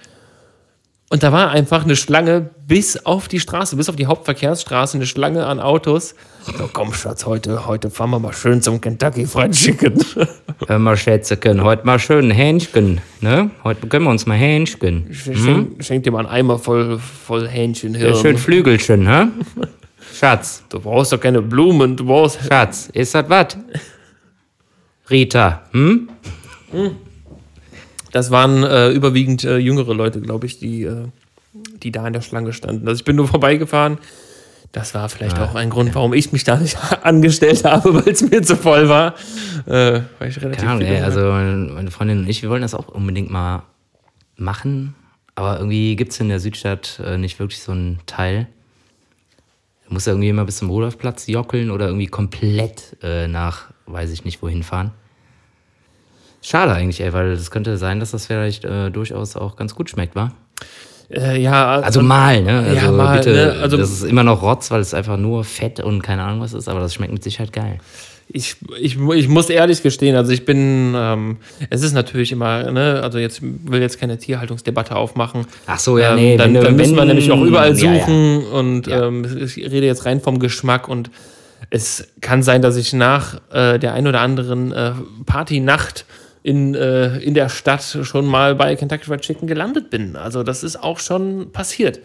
Und da war einfach eine Schlange bis auf die Straße, bis auf die Hauptverkehrsstraße, eine Schlange an Autos. So, komm, Schatz, heute, heute fahren wir mal schön zum Kentucky Fried Chicken. *laughs* Hör mal, Schätzchen, heute mal schön Hähnchen, ne? Heute gönnen wir uns mal Hähnchen. Schenk, schenk dir mal einen Eimer voll, voll Hähnchenhirn. Ja, schön Flügelchen, hä? *laughs* Schatz, Du brauchst doch keine Blumen, du brauchst. Schatz, ist das was? Rita, hm? Das waren äh, überwiegend äh, jüngere Leute, glaube ich, die, äh, die da in der Schlange standen. Also ich bin nur vorbeigefahren. Das war vielleicht Ah, auch ein Grund, warum ich mich da nicht *laughs* angestellt habe, weil es mir zu voll war. Äh, weil ich relativ Ahnung, ey, also meine Freundin und ich, wir wollen das auch unbedingt mal machen, aber irgendwie gibt es in der Südstadt äh, nicht wirklich so einen Teil. Du musst ja irgendwie immer bis zum Rudolfplatz jockeln oder irgendwie komplett äh, nach, weiß ich nicht, wohin fahren. Schade eigentlich, ey, weil es könnte sein, dass das vielleicht äh, durchaus auch ganz gut schmeckt, wa? äh, ja, Also mal, ne? Also Ja, mal, bitte, ne? Also- das ist immer noch Rotz, weil es einfach nur Fett und keine Ahnung was ist, aber das schmeckt mit Sicherheit geil. ich, ich, ich muss ehrlich gestehen, also ich bin, ähm, es ist natürlich immer, ne, also jetzt will jetzt keine Tierhaltungsdebatte aufmachen. Ach so, ja, Ähm, nee, dann, wenn dann müssen wir nämlich auch überall ja, ja. suchen und Ja. ähm, ich rede jetzt rein vom Geschmack und es kann sein, dass ich nach äh, der ein oder anderen äh, Partynacht in, äh, in der Stadt schon mal bei Kentucky Fried Chicken gelandet bin. Also das ist auch schon passiert.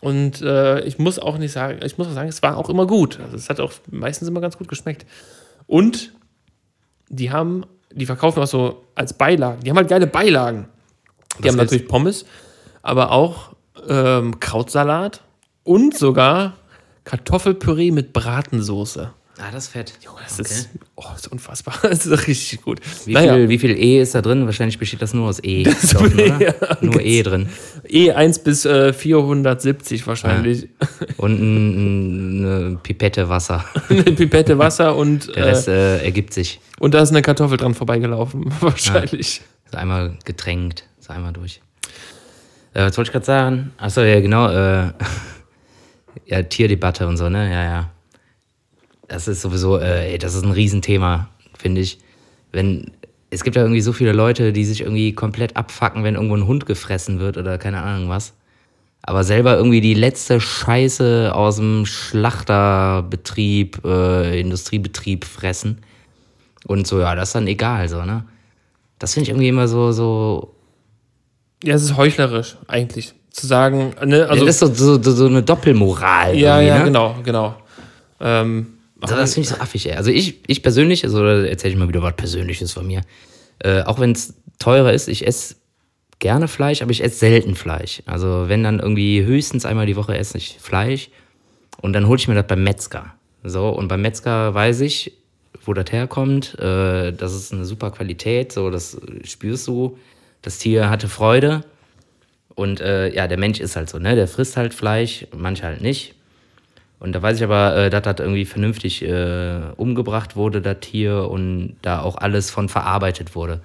Und äh, ich muss auch nicht sagen, ich muss auch sagen, es war auch immer gut. Also es hat auch meistens immer ganz gut geschmeckt. Und die haben, die verkaufen auch so als Beilagen. Die haben halt geile Beilagen. Die Was haben natürlich Pommes, aber auch ähm, Krautsalat und sogar Kartoffelpüree mit Bratensoße. Ah, das ist fett. Das, ist, oh, das ist unfassbar. *laughs* Das ist richtig gut. Wie, viel, wie viel E ist da drin? Wahrscheinlich besteht das nur aus E. *laughs* Das- oder? ja, nur E drin. E1 bis äh, 470 wahrscheinlich. Und ein, eine Pipette Wasser. *laughs* Eine Pipette Wasser und, Der äh, Rest äh, ergibt sich. und da ist eine Kartoffel dran vorbeigelaufen. Wahrscheinlich. So einmal getränkt. So einmal durch. Äh, was wollte ich gerade sagen? Achso, ja, genau. Äh, ja, Tierdebatte und so, ne? Ja, ja. Das ist sowieso, äh, ey, das ist ein Riesenthema, finde ich. Wenn, es gibt ja irgendwie so viele Leute, die sich irgendwie komplett abfacken, wenn irgendwo ein Hund gefressen wird oder keine Ahnung was. Aber selber irgendwie die letzte Scheiße aus dem Schlachterbetrieb, äh, Industriebetrieb fressen. Und so, ja, das ist dann egal, so, ne? Das finde ich irgendwie immer so, so. Ja, es ist heuchlerisch, eigentlich. Zu sagen, ne, also. das ist so, so, so eine Doppelmoral. ja, ja, ne? genau, genau. Ähm, Also das finde ich so affig, ey. Also ich, ich persönlich, also da erzähle ich mal wieder was Persönliches von mir. Äh, auch wenn es teurer ist, ich esse gerne Fleisch, aber ich esse selten Fleisch. Also wenn dann irgendwie höchstens einmal die Woche esse ich Fleisch und dann hole ich mir das beim Metzger. So, und beim Metzger weiß ich, wo das herkommt. Äh, das ist eine super Qualität, so das spürst du. Das Tier hatte Freude. Und äh, ja, der Mensch ist halt so, ne? Der frisst halt Fleisch, manche halt nicht. Und da weiß ich aber, äh, dass das irgendwie vernünftig äh, umgebracht wurde, das Tier, und da auch alles von verarbeitet wurde.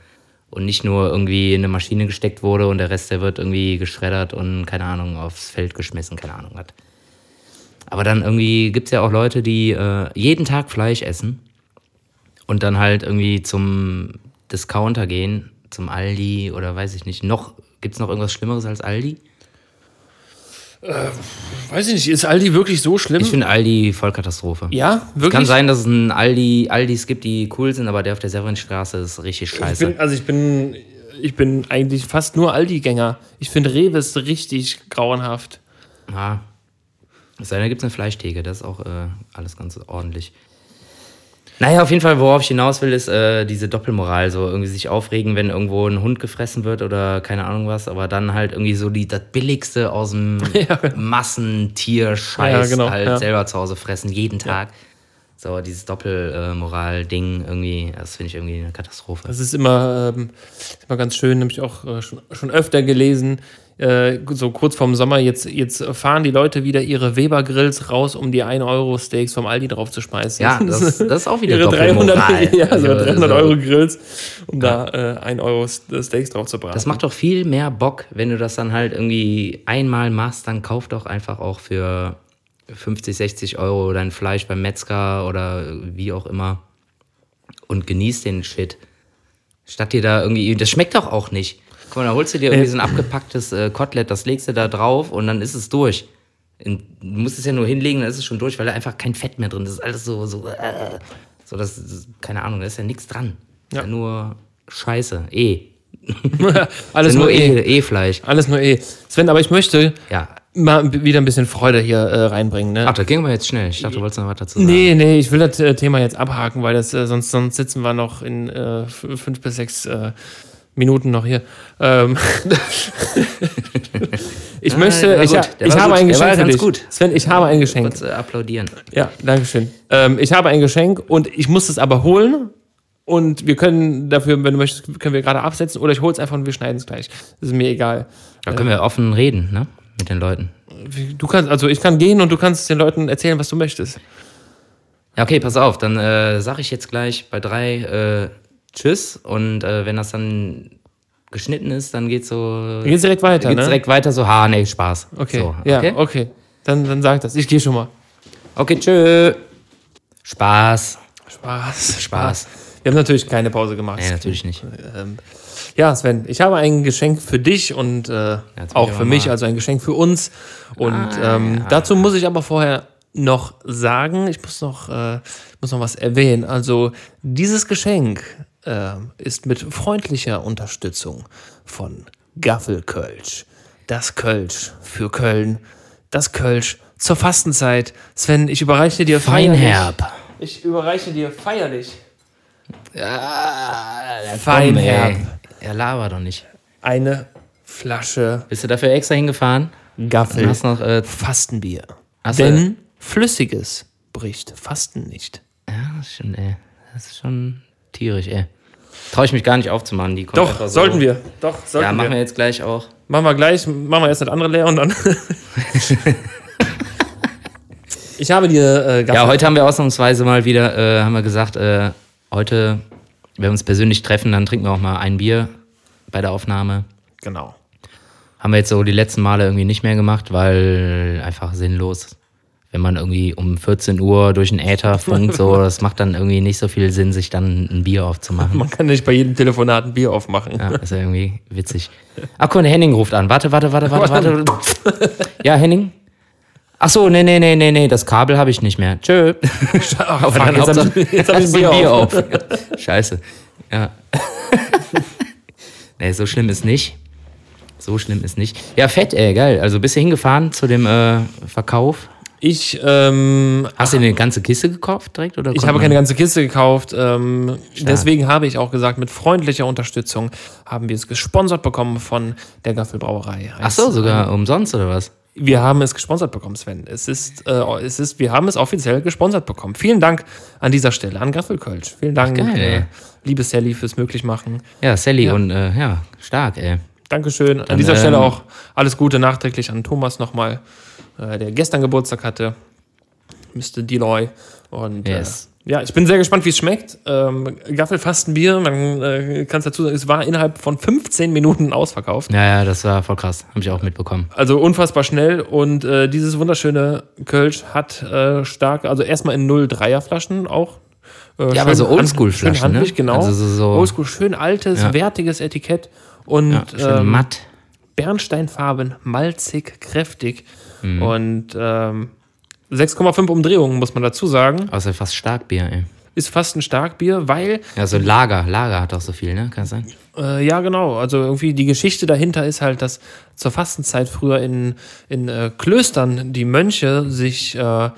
Und nicht nur irgendwie in eine Maschine gesteckt wurde und der Rest, der wird irgendwie geschreddert und, keine Ahnung, aufs Feld geschmissen, keine Ahnung was. Aber dann irgendwie gibt es ja auch Leute, die äh, jeden Tag Fleisch essen und dann halt irgendwie zum Discounter gehen, zum Aldi oder weiß ich nicht. Noch, gibt es noch irgendwas Schlimmeres als Aldi? Weiß ich nicht, ist Aldi wirklich so schlimm? Ich finde Aldi Vollkatastrophe. ja, Es wirklich. kann sein, dass es ein Aldi, Aldis gibt, die cool sind, aber der auf der Severinstraße ist richtig Ich scheiße. bin, also ich bin, ich bin eigentlich fast nur Aldi-Gänger. Ich finde Rewe ist richtig grauenhaft. ja. Es sei denn, da gibt es eine Fleischtheke, das ist auch äh, alles ganz ordentlich. Naja, auf jeden Fall, worauf ich hinaus will, ist äh, diese Doppelmoral, so irgendwie sich aufregen, wenn irgendwo ein Hund gefressen wird oder keine Ahnung was, aber dann halt irgendwie so die, das Billigste aus dem *laughs* Massentier-Scheiß Ja, genau, halt ja. selber zu Hause fressen, jeden Tag. So, dieses Doppelmoral-Ding irgendwie, das finde ich irgendwie eine Katastrophe. Das ist immer, ähm, immer ganz schön, nämlich auch äh, schon, schon öfter gelesen. Äh, so kurz vorm Sommer, jetzt, jetzt fahren die Leute wieder ihre Weber-Grills raus, um die 1-Euro-Steaks vom Aldi drauf zu schmeißen. Ja, *laughs* das, das ist auch wieder ihre 300, Doppelmoral. *laughs* ja, so Also, 300 so- Euro Grills, um da äh, 1 Euro Steaks drauf zu braten. Das macht doch viel mehr Bock, wenn du das dann halt irgendwie einmal machst, dann kauf doch einfach auch für 50, 60 Euro dein Fleisch beim Metzger oder wie auch immer und genieß den Shit. Statt dir da irgendwie, das schmeckt doch auch nicht. Guck mal, da holst du dir irgendwie so ein abgepacktes äh, Kotelett, das legst du da drauf und dann ist es durch. In, du musst es ja nur hinlegen, dann ist es schon durch, weil da einfach kein Fett mehr drin ist. Das ist alles so, so, äh, so das, das, keine Ahnung, da ist ja nichts dran. Ja. Ja. nur Scheiße, eh. *laughs* Alles Ja, nur nur eh. eh, E-Fleisch. Alles nur eh. Sven, aber ich möchte Ja. mal wieder ein bisschen Freude hier äh, reinbringen. Ne? Ach, da ging aber jetzt schnell. Ich dachte, du wolltest noch was dazu sagen. Nee, nee, ich will das äh, Thema jetzt abhaken, weil das, äh, sonst, sonst sitzen wir noch in äh, fünf bis sechs äh, Minuten noch hier. Ähm, *laughs* ich möchte, der war ich, ich habe ein Geschenk für ganz dich. gut. Sven, ich habe ein Geschenk. Kurz äh, applaudieren. Ja, danke schön. Ähm, ich habe ein Geschenk und ich muss es aber holen. Und wir können dafür, wenn du möchtest, können wir gerade absetzen oder ich hole es einfach und wir schneiden es gleich. Das ist mir egal. Da können wir offen reden, ne? Mit den Leuten. Du kannst, also ich kann gehen und du kannst den Leuten erzählen, was du möchtest. Ja, okay, pass auf. Dann äh, sag ich jetzt gleich bei drei äh, Tschüss. Und äh, wenn das dann geschnitten ist, dann geht's so. Dann geht's direkt weiter, geht's ne? direkt weiter so, ha, nee, Spaß. Okay, So, ja, okay? okay. Dann, dann sag das. Ich gehe schon mal. Okay, tschö. Spaß. Spaß, Spaß. Wir haben natürlich keine Pause gemacht. Nee, natürlich nicht. Ähm, ja, Sven, ich habe ein Geschenk für dich und äh, auch für mich, mal- also ein Geschenk für uns. Und Ah, ähm, dazu muss ich aber vorher noch sagen, ich muss noch, äh, muss noch was erwähnen. Also dieses Geschenk äh, ist mit freundlicher Unterstützung von Gaffelkölsch. Das Kölsch für Köln. Das Kölsch zur Fastenzeit. Sven, ich überreiche dir feierlich. Feinherb. Ich überreiche dir feierlich Ja, Feinherb. ey. Ja, laber doch nicht. eine Flasche Bist du dafür extra hingefahren? Du Gaffel hast noch. Äh, Fastenbier. Hast du- Denn Flüssiges bricht Fasten nicht. ja, das ist schon, ey. Das ist schon tierisch, ey. Traue ich mich gar nicht aufzumachen. Die Doch, so. sollten wir. Doch, sollten Ja, machen wir wir. jetzt gleich auch. Machen wir gleich. Machen wir erst das andere leer und dann. *laughs* ich habe dir äh. Ja, heute haben wir ausnahmsweise mal wieder, äh, haben wir gesagt, äh, heute, wenn wir uns persönlich treffen, dann trinken wir auch mal ein Bier bei der Aufnahme. Genau. Haben wir jetzt so die letzten Male irgendwie nicht mehr gemacht, weil einfach sinnlos. Wenn man irgendwie um 14 Uhr durch den Äther *laughs* funkt, so, das macht dann irgendwie nicht so viel Sinn, sich dann ein Bier aufzumachen. Man kann nicht bei jedem Telefonat ein Bier aufmachen. Ja, ist ja irgendwie witzig. Ach guck, mal, Henning ruft an. Warte, warte, warte, warte, warte. *laughs* Ja, Henning? Ach so, nee, nee, nee, nee, nee, das Kabel habe ich nicht mehr. Tschö. Aber Fuck, dann jetzt Hauptsache- hab ich- jetzt hab ich ein du Bier auf. Scheiße. Ja. *laughs* nee, so schlimm ist nicht. So schlimm ist nicht. Ja, fett, ey, geil. Also bist du hingefahren zu dem äh, Verkauf? Ich, ähm, Hast du eine ganze Kiste gekauft direkt? Oder ich habe keine ganze Kiste gekauft. Ähm, deswegen habe ich auch gesagt, mit freundlicher Unterstützung haben wir es gesponsert bekommen von der Gaffelbrauerei. Ach so, sogar umsonst oder was? Wir haben es gesponsert bekommen, Sven. Es ist, äh, es ist, wir haben es offiziell gesponsert bekommen. Vielen Dank an dieser Stelle an Gaffelkölsch. Vielen Dank, geil, äh, liebe Sally, fürs Möglichmachen. Ja, Sally Ja. und äh, ja, stark, ey. Dankeschön. an Dann, dieser ähm, Stelle auch alles Gute nachträglich an Thomas nochmal, äh, der gestern Geburtstag hatte. Mr. Deloy. Und Yes. äh, ja, ich bin sehr gespannt, wie es schmeckt. Ähm, Gaffelfastenbier, man äh, kann es dazu sagen, es war innerhalb von 15 Minuten ausverkauft. Ja, ja, das war voll krass. Habe ich auch mitbekommen. Also unfassbar schnell und äh, dieses wunderschöne Kölsch hat äh, stark, also erstmal in 0,3er Flaschen auch. Äh, Ja, aber so Oldschool-Flaschen, ne? genau. Also so- so- Oldschool, schön altes, Ja. wertiges Etikett und Ja, ähm, matt. Bernsteinfarben, malzig, kräftig Mhm. und ähm, 6,5 Umdrehungen, muss man dazu sagen. Außer fast Starkbier, ey. Ist fast ein Starkbier, weil, Ja, so Lager. Lager hat auch so viel, ne? Kann sein? äh, ja genau, also irgendwie die Geschichte dahinter ist halt, dass zur Fastenzeit früher in, in äh, Klöstern die Mönche sich äh,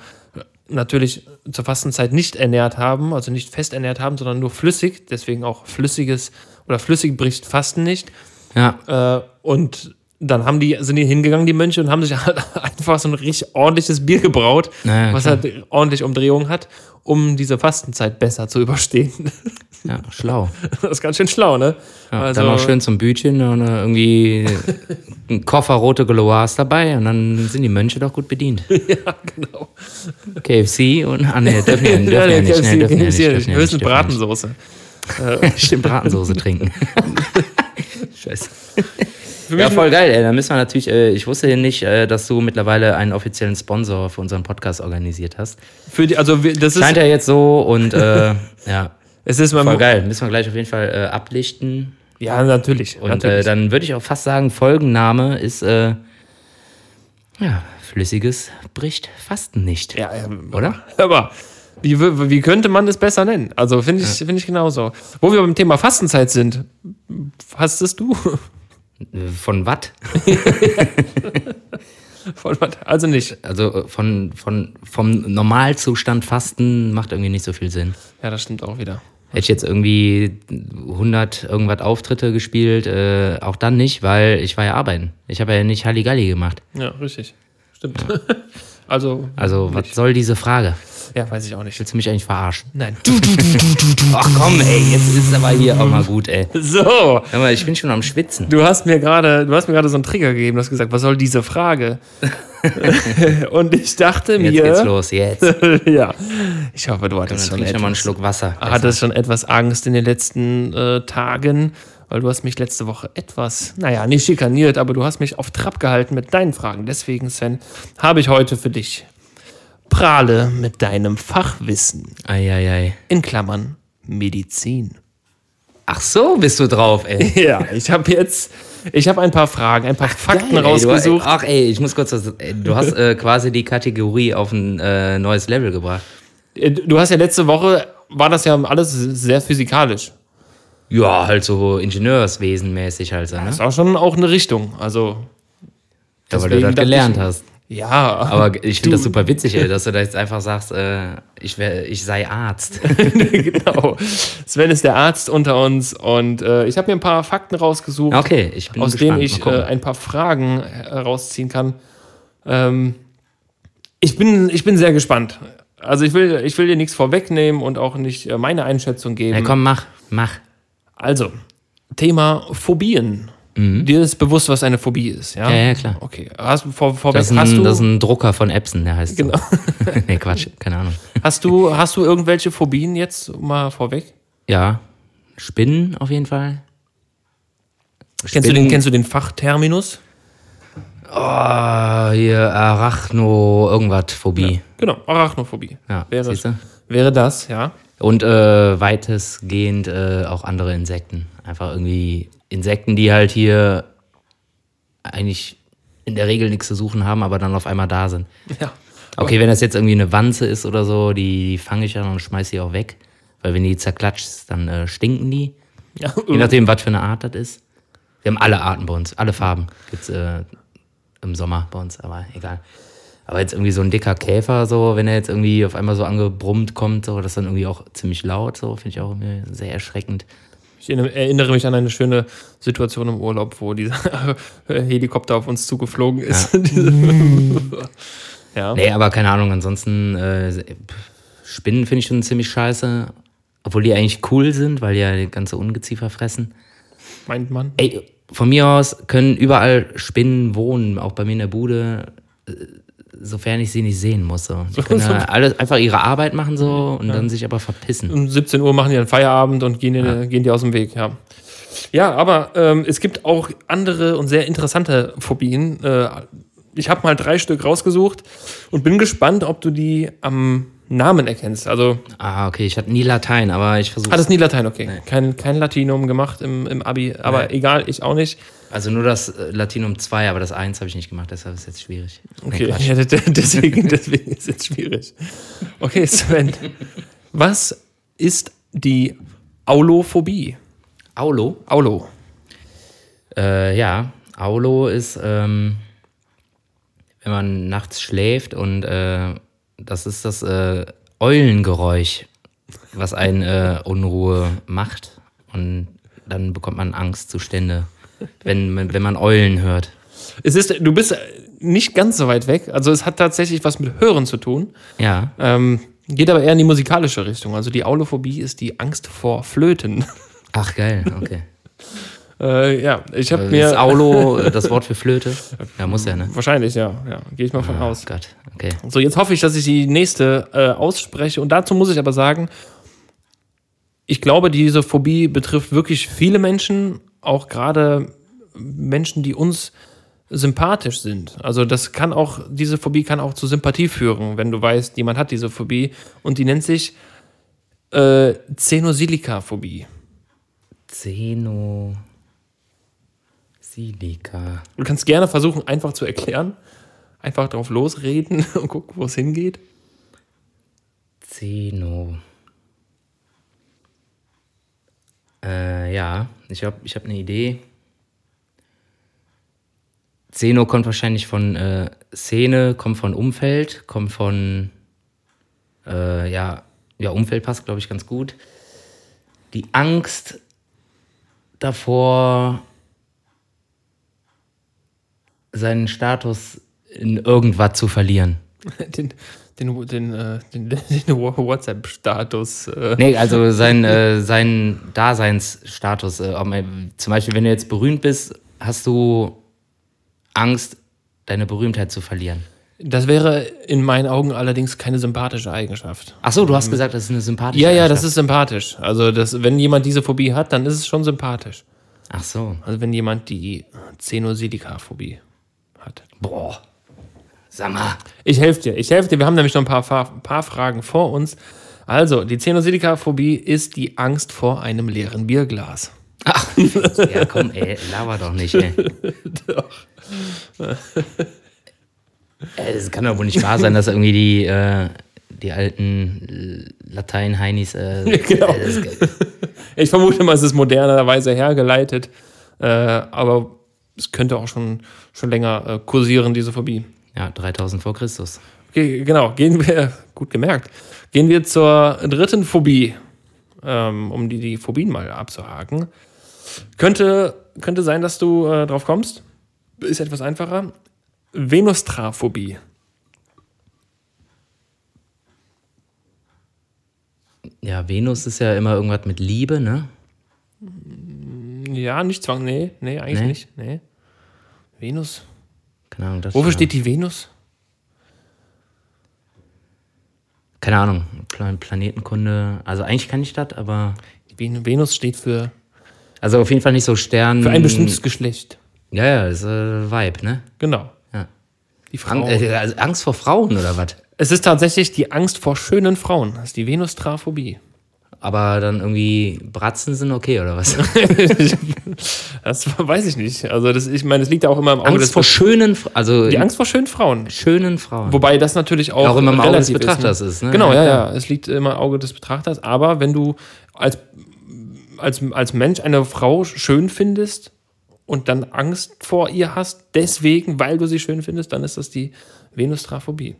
natürlich zur Fastenzeit nicht ernährt haben, also nicht fest ernährt haben, sondern nur flüssig, deswegen auch flüssiges oder flüssig bricht Fasten nicht. Ja. Äh, und dann haben die, sind die hingegangen, die Mönche, und haben sich *laughs* halt einfach so ein richtig ordentliches Bier gebraut, Naja, was klar. halt ordentlich Umdrehungen hat, um diese Fastenzeit besser zu überstehen. Ja, schlau. *laughs* Das ist ganz schön schlau, ne? Ja, dann noch schön zum Bütchen und äh, irgendwie *laughs* ein Koffer rote Galois dabei und dann sind die Mönche doch gut bedient. Ja, genau. KFC und, ah ne, dürfen ja, dürfen Ja, ja, nicht, dürfen ja höchstens ja nicht. Stimmt, Bratensoße trinken. *laughs* Scheiße. Ja, voll geil, ey. Da müssen wir natürlich, äh, ich wusste nicht, äh, dass du mittlerweile einen offiziellen Sponsor für unseren Podcast organisiert hast. Für die, also wir- das ist, Scheint ja jetzt so und äh, *laughs* ja, es ist voll mal, geil. Müssen wir gleich auf jeden Fall äh, ablichten. ja, natürlich. Und äh, natürlich. dann würde ich auch fast sagen, Folgenname ist, äh, ja, flüssiges bricht Fasten nicht. ja, ja, Oder? *laughs* Aber wie, wie könnte man es besser nennen? Also finde ich, finde ich genauso. Wo wir beim Thema Fastenzeit sind, fastest du? Äh, Von Watt? *laughs* Voll was. Also nicht. Also äh, von, von, vom Normalzustand Fasten macht irgendwie nicht so viel Sinn. Ja, das stimmt auch wieder. Hätte ich jetzt irgendwie 100 irgendwas Auftritte gespielt, äh, auch dann nicht, weil ich war ja arbeiten. Ich habe ja nicht Halligalli gemacht. Ja, richtig. Stimmt. *laughs* Also, Also, was soll diese Frage? Ja, weiß ich auch nicht. Willst du mich eigentlich verarschen? Nein. Ach komm, ey, jetzt ist aber hier auch mal gut, ey. So, Hör mal, ich bin schon am Schwitzen. du hast mir gerade, du hast mir gerade so einen Trigger gegeben, du hast gesagt, was soll diese Frage? *laughs* Und ich dachte Jetzt geht's mir, los, jetzt. *laughs* ja, ich hoffe, du hattest schon ich nochmal einen etwas, Schluck Wasser. hattest schon etwas Angst in den letzten äh, Tagen, weil du hast mich letzte Woche etwas, naja, nicht schikaniert, aber du hast mich auf Trab gehalten mit deinen Fragen. Deswegen, Sven, habe ich heute für dich Prahle mit deinem Fachwissen. Eieiei. In Klammern Medizin. Ach so, bist du drauf, ey. *laughs* Ja, ich habe jetzt, ich habe ein paar Fragen, ein paar Fakten Geil, rausgesucht. Du, ach ey, ich muss kurz was. Ey, du hast äh, quasi die Kategorie auf ein äh, neues Level gebracht. Äh, Du hast ja letzte Woche, war das ja alles sehr physikalisch. Ja, halt so Ingenieurswesenmäßig halt so, ne? Das ist auch schon auch eine Richtung. Also, Ja, weil du das gelernt ich- hast. Ja, Aber *laughs* ich finde das super witzig, ey, dass du da jetzt einfach sagst, äh, ich, wär, ich sei Arzt. *laughs* *laughs* genau. Sven ist der Arzt unter uns und äh, ich habe mir ein paar Fakten rausgesucht, Okay, ich bin aus gespannt. denen ich äh, ein paar Fragen herausziehen kann. Ähm, ich, bin, ich bin sehr gespannt. Also ich will, ich will dir nichts vorwegnehmen und auch nicht äh, meine Einschätzung geben. ja, komm, mach, mach. Also, Thema Phobien. Dir ist bewusst, was eine Phobie ist, ja? Mhm. Ja, ja, klar. Okay. Hast, vor, vorweg, Das ist, hast, ein, du, das ist ein Drucker von Epson, der heißt Genau. so. *laughs* nee, Quatsch, keine Ahnung. hast, du, hast du irgendwelche Phobien jetzt mal vorweg? Ja, Spinnen auf jeden Fall. Kennst du, den, kennst du den Fachterminus? Oh, hier Arachno, irgendwas, Phobie. Genau, Arachnophobie. Ja, wäre, siehste? wäre das, ja. Und äh, weitestgehend äh, auch andere Insekten. Einfach irgendwie Insekten, die halt hier eigentlich in der Regel nichts zu suchen haben, aber dann auf einmal da sind. Ja. Okay, wenn das jetzt irgendwie eine Wanze ist oder so, die, die fange ich dann und schmeiß die auch weg. Weil wenn die zerklatscht, dann äh, stinken die. ja. Je nachdem, was für eine Art das ist. Wir haben alle Arten bei uns, alle Farben gibt's äh, im Sommer bei uns, aber egal. Aber jetzt irgendwie so ein dicker Käfer, so, wenn er jetzt irgendwie auf einmal so angebrummt kommt, so, das ist dann irgendwie auch ziemlich laut, so, finde ich auch sehr erschreckend. Ich erinnere mich an eine schöne Situation im Urlaub, wo dieser *laughs* Helikopter auf uns zugeflogen ist. *laughs* *laughs* Ja. Nee, aber keine Ahnung, ansonsten äh, Spinnen finde ich schon ziemlich scheiße. Obwohl die eigentlich cool sind, weil die ja die ganze Ungeziefer fressen. Meint man? Ey, von mir aus können überall Spinnen wohnen, auch bei mir in der Bude, äh, sofern ich sie nicht sehen muss. So. Die können ja alle einfach ihre Arbeit machen so und dann sich aber verpissen. Um 17 Uhr machen die dann Feierabend und gehen, die, gehen die aus dem Weg, ja. Ja, aber ähm, es gibt auch andere und sehr interessante Phobien. Äh, ich habe mal drei Stück rausgesucht und bin gespannt, ob du die am Namen erkennst. Also, Ah, okay, ich hatte nie Latein, aber ich versuche ist nie Latein, okay. Kein, kein Latinum gemacht im, im Abi, aber Nee. egal, ich auch nicht. Also nur das äh, Latinum 2, aber das 1 habe ich nicht gemacht, deshalb ist es jetzt schwierig. Nee, Okay, Quatsch. *laughs* ja, de- de- deswegen, deswegen ist es schwierig. Okay, Sven, was ist die Aulophobie? Aulo? Aulo. Äh, ja, Aulo ist, ähm, wenn man nachts schläft und äh, das ist das äh, Eulengeräusch, was einen äh, Unruhe macht. Und dann bekommt man Angstzustände, wenn, man- wenn man Eulen hört. Es ist, du bist nicht ganz so weit weg. Also es hat tatsächlich was mit Hören zu tun. Ja, Ähm, geht aber eher in die musikalische Richtung. Also die Aulophobie ist die Angst vor Flöten. ach geil, okay. *laughs* äh, ja, ich habe Äh, mir ist Aulo *laughs* äh, das Wort für Flöte? Ja, muss ja, ne? wahrscheinlich ja, ja, gehe ich mal von Oh aus. Gott, okay. So, jetzt hoffe ich, dass ich die nächste äh, ausspreche. Und dazu muss ich aber sagen, ich glaube, diese Phobie betrifft wirklich viele Menschen, auch gerade Menschen, die uns sympathisch sind. Also das kann auch, diese Phobie kann auch zu Sympathie führen, wenn du weißt, jemand hat diese Phobie und die nennt sich äh, Xenosilika-Phobie. Xeno. Silika. Du kannst gerne versuchen, einfach zu erklären. Einfach drauf losreden *laughs* und gucken, wo es hingeht. Zeno. Äh, ja, ich habe ich hab eine Idee. Zeno kommt wahrscheinlich von äh, Szene, kommt von Umfeld, kommt von, äh, ja, ja, Umfeld passt, glaube ich, ganz gut. Die Angst davor, seinen Status in irgendwas zu verlieren. *laughs* Den, den, den, äh, den, den WhatsApp-Status. Äh, Nee, also sein, äh, sein Daseinsstatus. Äh, ob man- zum Beispiel, wenn du jetzt berühmt bist, hast du Angst, deine Berühmtheit zu verlieren. Das wäre in meinen Augen allerdings keine sympathische Eigenschaft. Ach so, du hast gesagt, das ist eine sympathische Ja, ja, das Eigenschaft. ist sympathisch. Also, das, wenn jemand diese Phobie hat, dann ist es schon sympathisch. Ach so. Also, wenn jemand die Xenosilika-Phobie hat. Boah. Sag mal. Ich helfe dir, ich helfe dir. Wir haben nämlich noch ein paar, paar Fragen vor uns. Also, die Xenosilika-Phobie ist die Angst vor einem leeren Bierglas. Ach, *laughs* ja, komm, ey, laber doch nicht, ey. *laughs* Ey, Das kann doch wohl nicht wahr sein, dass irgendwie die, äh, die alten Latein-Heinis. Äh, *laughs* Genau. äh, Ich vermute mal, es ist modernerweise hergeleitet. Äh, aber es könnte auch schon, schon länger äh, kursieren, diese Phobie. ja, 3000 vor Christus. Okay, genau, gehen wir, *laughs* gut gemerkt, gehen wir zur dritten Phobie, ähm, um die, die Phobien mal abzuhaken. Könnte, könnte sein, dass du äh, drauf kommst. Ist etwas einfacher. Venustraphobie. Ja, Venus ist ja immer irgendwas mit Liebe, ne? Ja, nicht Zwang, nee, nee, eigentlich Nee? nicht. Nee. Venus. Keine Ahnung. Das Wofür steht die Venus? Keine Ahnung. Plan Planetenkunde. Also eigentlich kann ich das, aber. Die Ven Venus steht für Also auf jeden Fall nicht so Stern. Für ein bestimmtes Geschlecht. Ja, ja, ist äh, Vibe, ne? Genau. Ja. Die Frau. Ang äh, also Angst vor Frauen oder was? es ist tatsächlich die Angst vor schönen Frauen. Das ist die Venustraphobie. Aber dann irgendwie Bratzen sind okay oder was? *laughs* Das weiß ich nicht. Also, das, ich meine, es liegt ja auch immer im Auge Angst des vor schönen, also Die Angst vor schönen Frauen. schönen Frauen. Wobei das natürlich auch, Auch immer im Auge des relativ Betrachters ist, ne? ist, ne? Genau, Ja, ja, ja. Es liegt immer im Auge des Betrachters. Aber wenn du als, als, als Mensch eine Frau schön findest und dann Angst vor ihr hast, deswegen, weil du sie schön findest, dann ist das die Venustraphobie.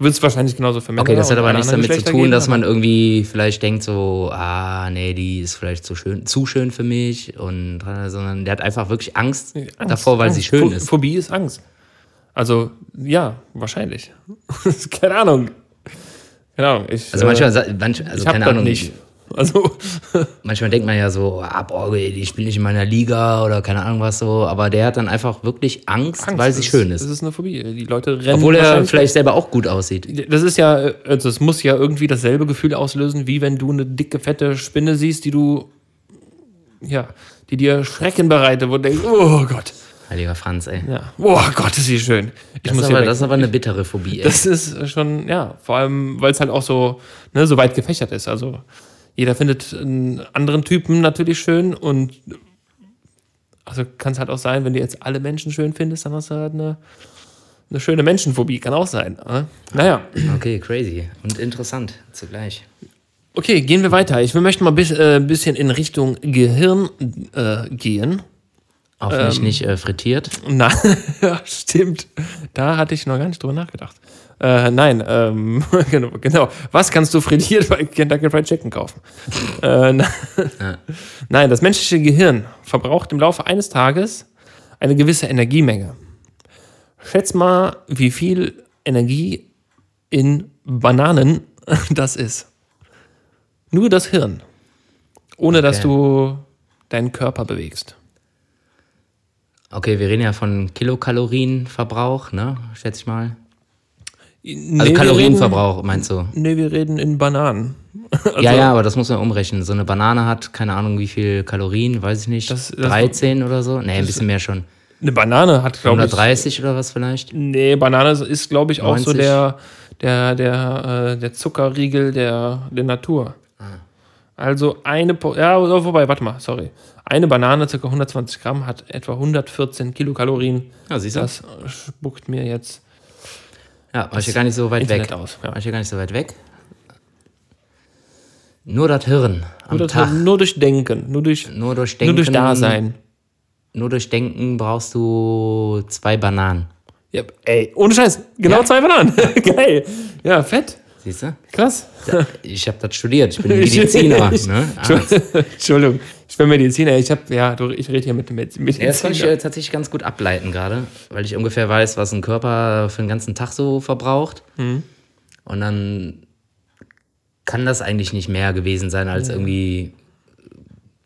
Wird es wahrscheinlich genauso für Männer Okay, das hat aber nichts damit zu tun, dass man irgendwie vielleicht denkt so, ah, nee, die ist vielleicht zu schön, zu schön für mich und äh, sondern der hat einfach wirklich Angst, Angst, davor, weil sie Angst. schön Pho- ist. Phobie ist Angst. Also, ja, wahrscheinlich. *laughs* keine Ahnung. Keine Ahnung. Ich, Also äh, manchmal, sa- manch, also ich keine Ahnung, nicht. Also, *laughs* manchmal denkt man ja so, ah, boah, ey, ich bin nicht in meiner Liga oder keine Ahnung was so, aber der hat dann einfach wirklich Angst, weil sie das- schön Das ist. ist eine Phobie. Die Leute rennen. Obwohl er vielleicht selber auch gut aussieht. Das ist ja, also es muss ja irgendwie dasselbe Gefühl auslösen, wie wenn du eine dicke, fette Spinne siehst, die du, ja, die dir Schrecken bereitet, wo du denkst, oh Gott. Heiliger Franz, ey. Ja. Oh Gott, ist sie schön. Ich Das, muss ist aber, das ist aber eine bittere Phobie, ey. Das ist schon, ja, vor allem, weil es halt auch so, ne, so weit gefächert ist. Also jeder findet einen anderen Typen natürlich schön und also kann es halt auch sein, wenn du jetzt alle Menschen schön findest, dann hast du halt eine, eine schöne Menschenphobie, kann auch sein. Ne? Naja, Okay, crazy und interessant zugleich. okay, gehen wir weiter. Ich möchte mal ein bis, äh, bisschen in Richtung Gehirn äh, gehen. Hoffentlich Ähm. nicht äh, frittiert. *laughs* Na, *laughs* ja, stimmt. Da hatte ich noch gar nicht drüber nachgedacht. Äh, nein, ähm, *laughs* genau, genau. Was kannst du frittiert bei Kentucky Fried Chicken kaufen? *laughs* äh, na, Nein, das menschliche Gehirn verbraucht im Laufe eines Tages eine gewisse Energiemenge. Schätz mal, wie viel Energie in Bananen *laughs* das ist. Nur das Hirn. Ohne dass Okay. du deinen Körper bewegst. Okay, wir reden ja von Kilokalorienverbrauch, ne? Schätze ich mal. Also Kalorienverbrauch, meinst du? Reden, nee, wir reden in Bananen. *laughs* ja, ja, aber das muss man umrechnen. So eine Banane hat, keine Ahnung, wie viel Kalorien, weiß ich nicht. Das- das- 13 oder so? Nee, ein bisschen mehr schon. Eine Banane hat, glaube ich. 130 oder was vielleicht? Nee, Banane ist, glaube ich, auch so 90. der, der, der, äh, der Zuckerriegel der, der Natur. Ah. Also eine, Po- ja, oh, wobei, warte mal, sorry. Eine Banane, ca. 120 Gramm, hat etwa 114 Kilokalorien. Ja, siehst du? Das spuckt mir jetzt Ja, war ich ja gar nicht so weit Internet weg. aus. Ja. War ich ja gar nicht so weit weg. Nur das Hirn am Nur, das, Tag. nur durch Denken, nur durch, Nur durch Denken. nur durch Dasein. Nur durch Denken brauchst du zwei Bananen. Ja, ey, ohne Scheiß, genau Ja. zwei Bananen. *laughs* Geil. Ja, fett. Siehst du? Krass. Ich habe das studiert. Ich bin *laughs* Mediziner. ne? *laughs* Entschuldigung, ich bin Mediziner. Ich habe, ja, ich rede hier mit dem Med- Mediziner. Ja, das kann ich äh, tatsächlich ganz gut ableiten gerade, weil ich ungefähr weiß, was ein Körper für den ganzen Tag so verbraucht. Mhm. Und dann kann das eigentlich nicht mehr gewesen sein als irgendwie,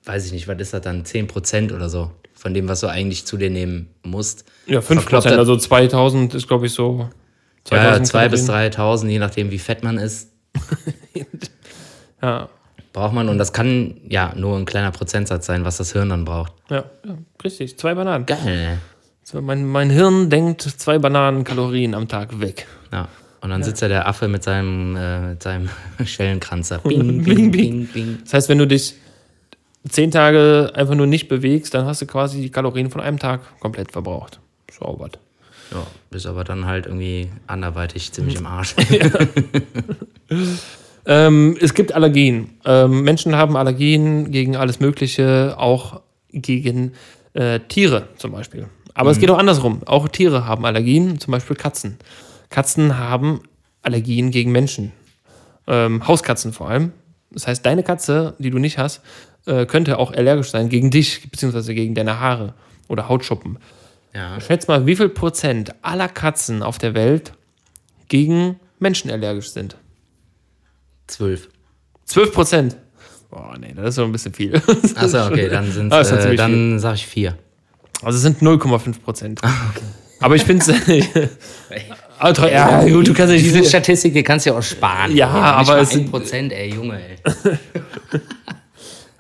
weiß ich nicht, was ist das dann, 10% oder so von dem, was du eigentlich zu dir nehmen musst. Ja, 5 Verkloppt Prozent, das- also 2000 ist, glaube ich, so. Ja, 2000 2 bis Kalorien. 3000, je nachdem, wie fett man ist, *laughs* Ja, braucht man. Und das kann ja nur ein kleiner Prozentsatz sein, was das Hirn dann braucht. ja, ja, richtig. Zwei Bananen. Geil. So, mein, mein Hirn denkt zwei Bananen Kalorien am Tag weg. Ja. Und dann sitzt ja der Affe mit seinem, äh, mit seinem *laughs* Schellenkranzer. *laughs* Bing, Bing, bing, bing. Das heißt, wenn du dich zehn Tage einfach nur nicht bewegst, dann hast du quasi die Kalorien von einem Tag komplett verbraucht. So was. Ja, bist aber dann halt irgendwie anderweitig ziemlich im Arsch. *laughs* Ähm, es gibt Allergien. Ähm, Menschen haben Allergien gegen alles Mögliche, auch gegen äh, Tiere zum Beispiel. Aber es geht auch andersrum. Auch Tiere haben Allergien, zum Beispiel Katzen. Katzen haben Allergien gegen Menschen. Ähm, Hauskatzen vor allem. Das heißt, deine Katze, die du nicht hast, äh, könnte auch allergisch sein gegen dich, beziehungsweise gegen deine Haare oder Hautschuppen. Ja. Schätz mal, wie viel Prozent aller Katzen auf der Welt gegen Menschen allergisch sind? Zwölf. 12 Prozent. Boah, nee, das ist so ein bisschen viel. Achso, okay, *laughs* dann sind Ah, ist schon äh, dann sag ich vier. Also es sind 0,5 Prozent. Ah, Aber ich finde es. *laughs* ja, gut, du kannst Diese nicht. Statistik, die kannst du ja auch sparen. Ja, Ey, aber es sind- Prozent, ey, Junge, ey. *laughs*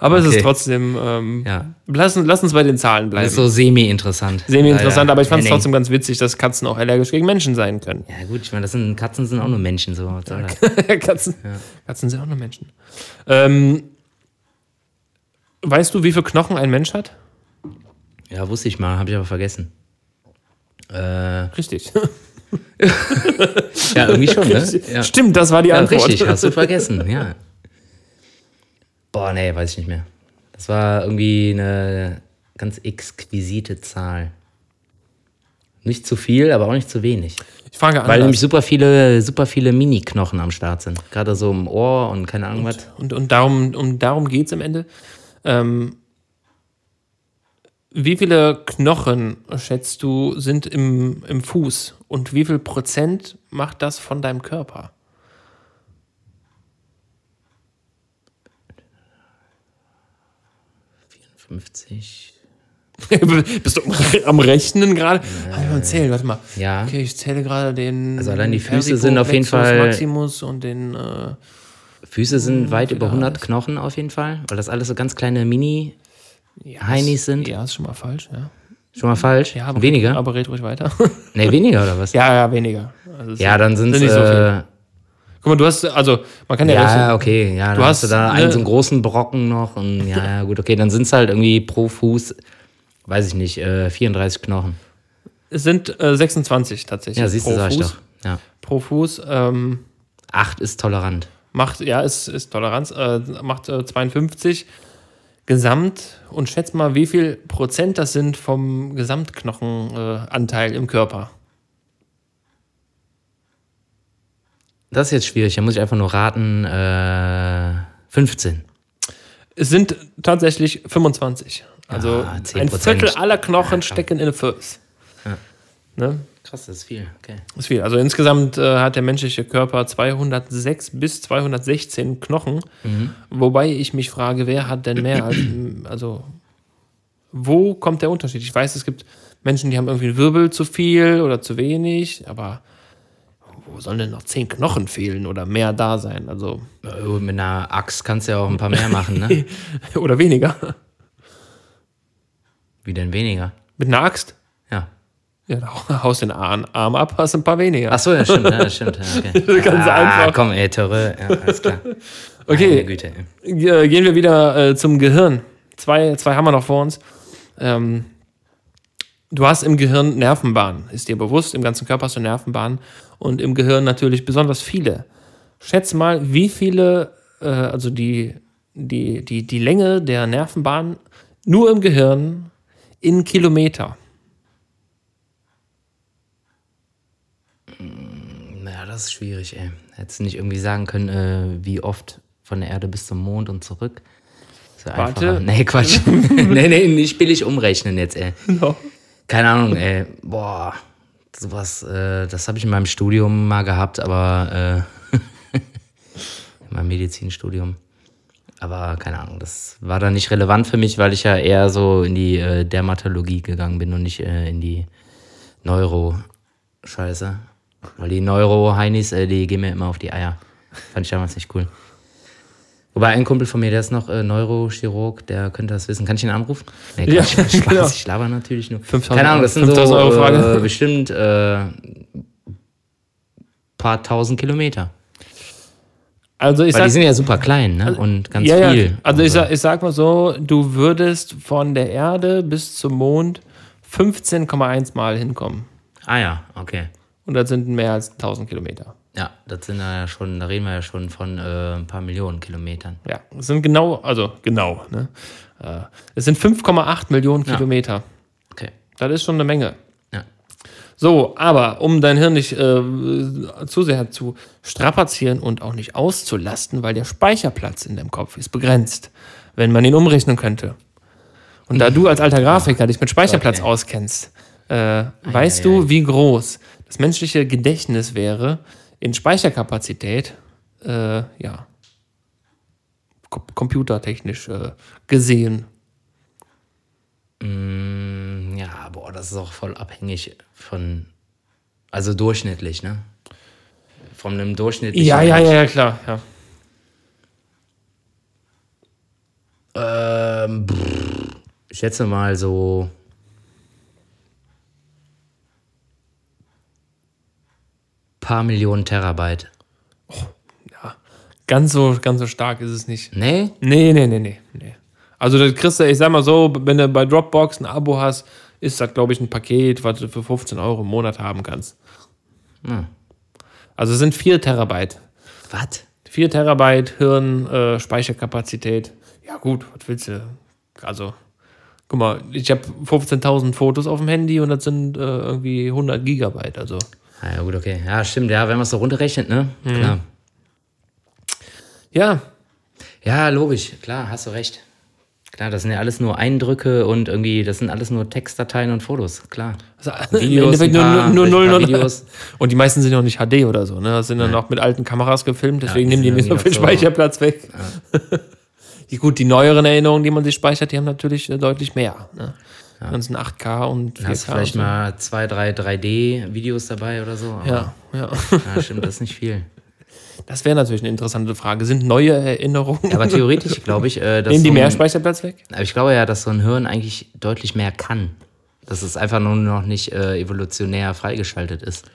Aber es Okay. ist trotzdem, ähm, Ja. lass, uns- lass uns bei den Zahlen Das bleiben. ist so semi-interessant. Semi-interessant, aber ich fand es trotzdem ganz witzig, dass Katzen auch allergisch gegen Menschen sein können. Ja, gut, ich meine, das sind Katzen sind auch nur Menschen, so. Was soll das? *laughs* Katzen, Katzen sind auch nur Menschen. Ähm, weißt du, wie viele Knochen ein Mensch hat? Ja, wusste ich mal, habe ich aber vergessen. Äh, Richtig. *laughs* ja, irgendwie schon, ne? *laughs* Ja. Stimmt, das war die Ja, Antwort. richtig, hast du vergessen, ja. Boah, nee, weiß ich nicht mehr. Das war irgendwie eine ganz exquisite Zahl. Nicht zu viel, aber auch nicht zu wenig. Ich frage Weil anders. nämlich super viele, super viele Mini-Knochen am Start sind. Gerade so im Ohr und keine Ahnung was. Und, und darum, um, darum geht es am Ende. Ähm, wie viele Knochen, schätzt du, sind im, im Fuß? Und wie viel Prozent macht das von deinem Körper? 50. *laughs* Bist du am Rechnen gerade? Halt mal zählen, warte mal. Ja. Okay, ich zähle gerade den. Also allein die Füße Versico, sind auf jeden Fall- Maximus und den. Äh, Füße sind weit über wieder 100 alles. Knochen auf jeden Fall, weil das alles so ganz kleine Mini-Heinis sind. ja, ist schon mal falsch, ja. Schon mal falsch? ja aber weniger? Red, aber red ruhig weiter. nee, weniger oder was? *laughs* ja, ja, weniger. Also Ja, dann sind es. nicht so äh, Guck mal, du hast, also, man kann ja, ja, rechnen. okay, ja, dann hast hast du da ne- einen so einen großen Brocken noch und ja, ja, gut, okay, dann sind es halt irgendwie pro Fuß, weiß ich nicht, äh, 34 Knochen. Es sind äh, 26 tatsächlich. Ja, siehst du, sag ich doch. Ja. Pro Fuß ähm, Acht ist tolerant. macht, ja, ist, ist Toleranz, äh, macht äh, 52 gesamt. Und schätz mal, wie viel Prozent das sind vom Gesamtknochenanteil äh, im Körper. Das ist jetzt schwierig, da muss ich einfach nur raten, äh, 15. Es sind tatsächlich 25. Also Ah, ein 10%. Viertel aller Knochen stecken in der Fuß. Ne? Krass, das ist viel, okay. Das ist viel. Also insgesamt äh, hat der menschliche Körper 206 bis 216 Knochen. Wobei ich mich frage, wer hat denn mehr? als, *clears throat* also, wo kommt der Unterschied? Ich weiß, es gibt Menschen, die haben irgendwie einen Wirbel zu viel oder zu wenig, aber wo sollen denn noch 10 Knochen fehlen oder mehr da sein? Also, Mit einer Axt kannst du ja auch ein paar mehr machen, ne? *laughs* oder weniger. Wie denn weniger? Mit einer Axt? Ja. Ja, da haust den Arm, Arm ab, hast ein paar weniger. Ach so, ja, stimmt, ja, stimmt. Okay. *laughs* Ganz ah, einfach. komm, ey, Törre, ja, alles klar. *laughs* Okay. Güte, Gehen wir wieder äh, zum Gehirn. Zwei, zwei haben wir noch vor uns. Ähm, du hast im Gehirn Nervenbahnen, ist dir bewusst. Im ganzen Körper hast du Nervenbahnen und im Gehirn natürlich besonders viele. Schätz mal, wie viele, äh, also die, die, die, die Länge der Nervenbahn nur im Gehirn in Kilometer. Ja, das ist schwierig, ey. Hättest du nicht irgendwie sagen können, äh, wie oft von der Erde bis zum Mond und zurück? So Warte. einfacher. Nee, Quatsch. *laughs* nee, nee, nicht billig umrechnen jetzt, ey. Keine Ahnung, ey. Boah, sowas, äh, das habe ich in meinem Studium mal gehabt, aber äh, *laughs* in meinem Medizinstudium. Aber keine Ahnung, das war dann nicht relevant für mich, weil ich ja eher so in die äh, Dermatologie gegangen bin und nicht äh, in die Neuro-Scheiße. Weil die Neuro-Heinis, äh, die gehen mir immer auf die Eier. Fand ich damals nicht cool. Wobei ein Kumpel von mir, der ist noch äh, Neurochirurg, der könnte das wissen. Kann ich ihn anrufen? Nee, Ja, Quatsch, Spaß, *laughs* genau. ich laber natürlich nur. 5000 Keine Ahnung, das sind so 5000 Euro Frage. äh, bestimmt äh, paar tausend Kilometer. Also ich Weil die sag, sind ja super klein ne? und ganz ja, viel. Ja. Also ich so. sag, ich sag mal so, du würdest von der Erde bis zum Mond 15,1 Mal hinkommen. Ah ja, okay. Und das sind mehr als 1000 Kilometer. Ja, das sind ja schon, da reden wir ja schon von äh, ein paar Millionen Kilometern. Ja, es sind genau, also genau, ne? Äh, Es sind 5,8 Millionen Ja. Kilometer. Okay. Das ist schon eine Menge. Ja. So, aber um dein Hirn nicht äh, zu sehr zu strapazieren und auch nicht auszulasten, weil der Speicherplatz in deinem Kopf ist begrenzt, wenn man ihn umrechnen könnte. Und da du als alter Grafiker dich mit Speicherplatz Okay. auskennst, äh, weißt ei, du, wie groß das menschliche Gedächtnis wäre in Speicherkapazität, äh, ja, kom computertechnisch äh, gesehen. Mm, ja, boah, das ist auch voll abhängig von, also durchschnittlich, ne? Von einem durchschnittlichen. Ja, ja, ja, ja, klar, ja. Ähm, ich schätze mal so. Paar Millionen Terabyte. Ja. Ganz so, ganz so stark ist es nicht. Nee? Nee, nee, nee, nee. nee. Also das kriegst du, ich sag mal so, wenn du bei Dropbox ein Abo hast, ist das, glaube ich, ein Paket, was du für 15 Euro im Monat haben kannst. Hm. Also es sind 4 Terabyte. Was? 4 Terabyte Hirn, äh, Speicherkapazität. Ja gut, was willst du? Also, guck mal, ich habe 15.000 Fotos auf dem Handy und das sind äh, irgendwie 100 Gigabyte. Also, ja, gut, okay. Ja, stimmt, ja, wenn man es so runterrechnet, ne? Klar. ja, Ja, logisch, klar, hast du recht. Klar, das sind ja alles nur Eindrücke und irgendwie, das sind alles nur Textdateien und Fotos, klar. also Videos, im Endeffekt paar- nur, nur, nur, Videos. *laughs* Und die meisten sind ja auch nicht HD oder so, ne? Das sind dann auch mit alten Kameras gefilmt, deswegen die nehmen die nicht so viel so- Speicherplatz weg. *laughs* die, gut, die neueren Erinnerungen, die man sich speichert, die haben natürlich äh, deutlich mehr. Ne? Dann sind 8K und 4K. Hast vielleicht mal zwei, drei 3D-Videos dabei oder so? Ja, ja. ja, *laughs* stimmt, das ist nicht viel. Das wäre natürlich eine interessante Frage. Sind neue Erinnerungen. Aber theoretisch *laughs* glaube ich, äh, dass Nehmen die so mehr Speicherplatz weg? aber ich glaube ja, dass so ein Hirn eigentlich deutlich mehr kann. Dass es einfach nur noch nicht äh, evolutionär freigeschaltet ist.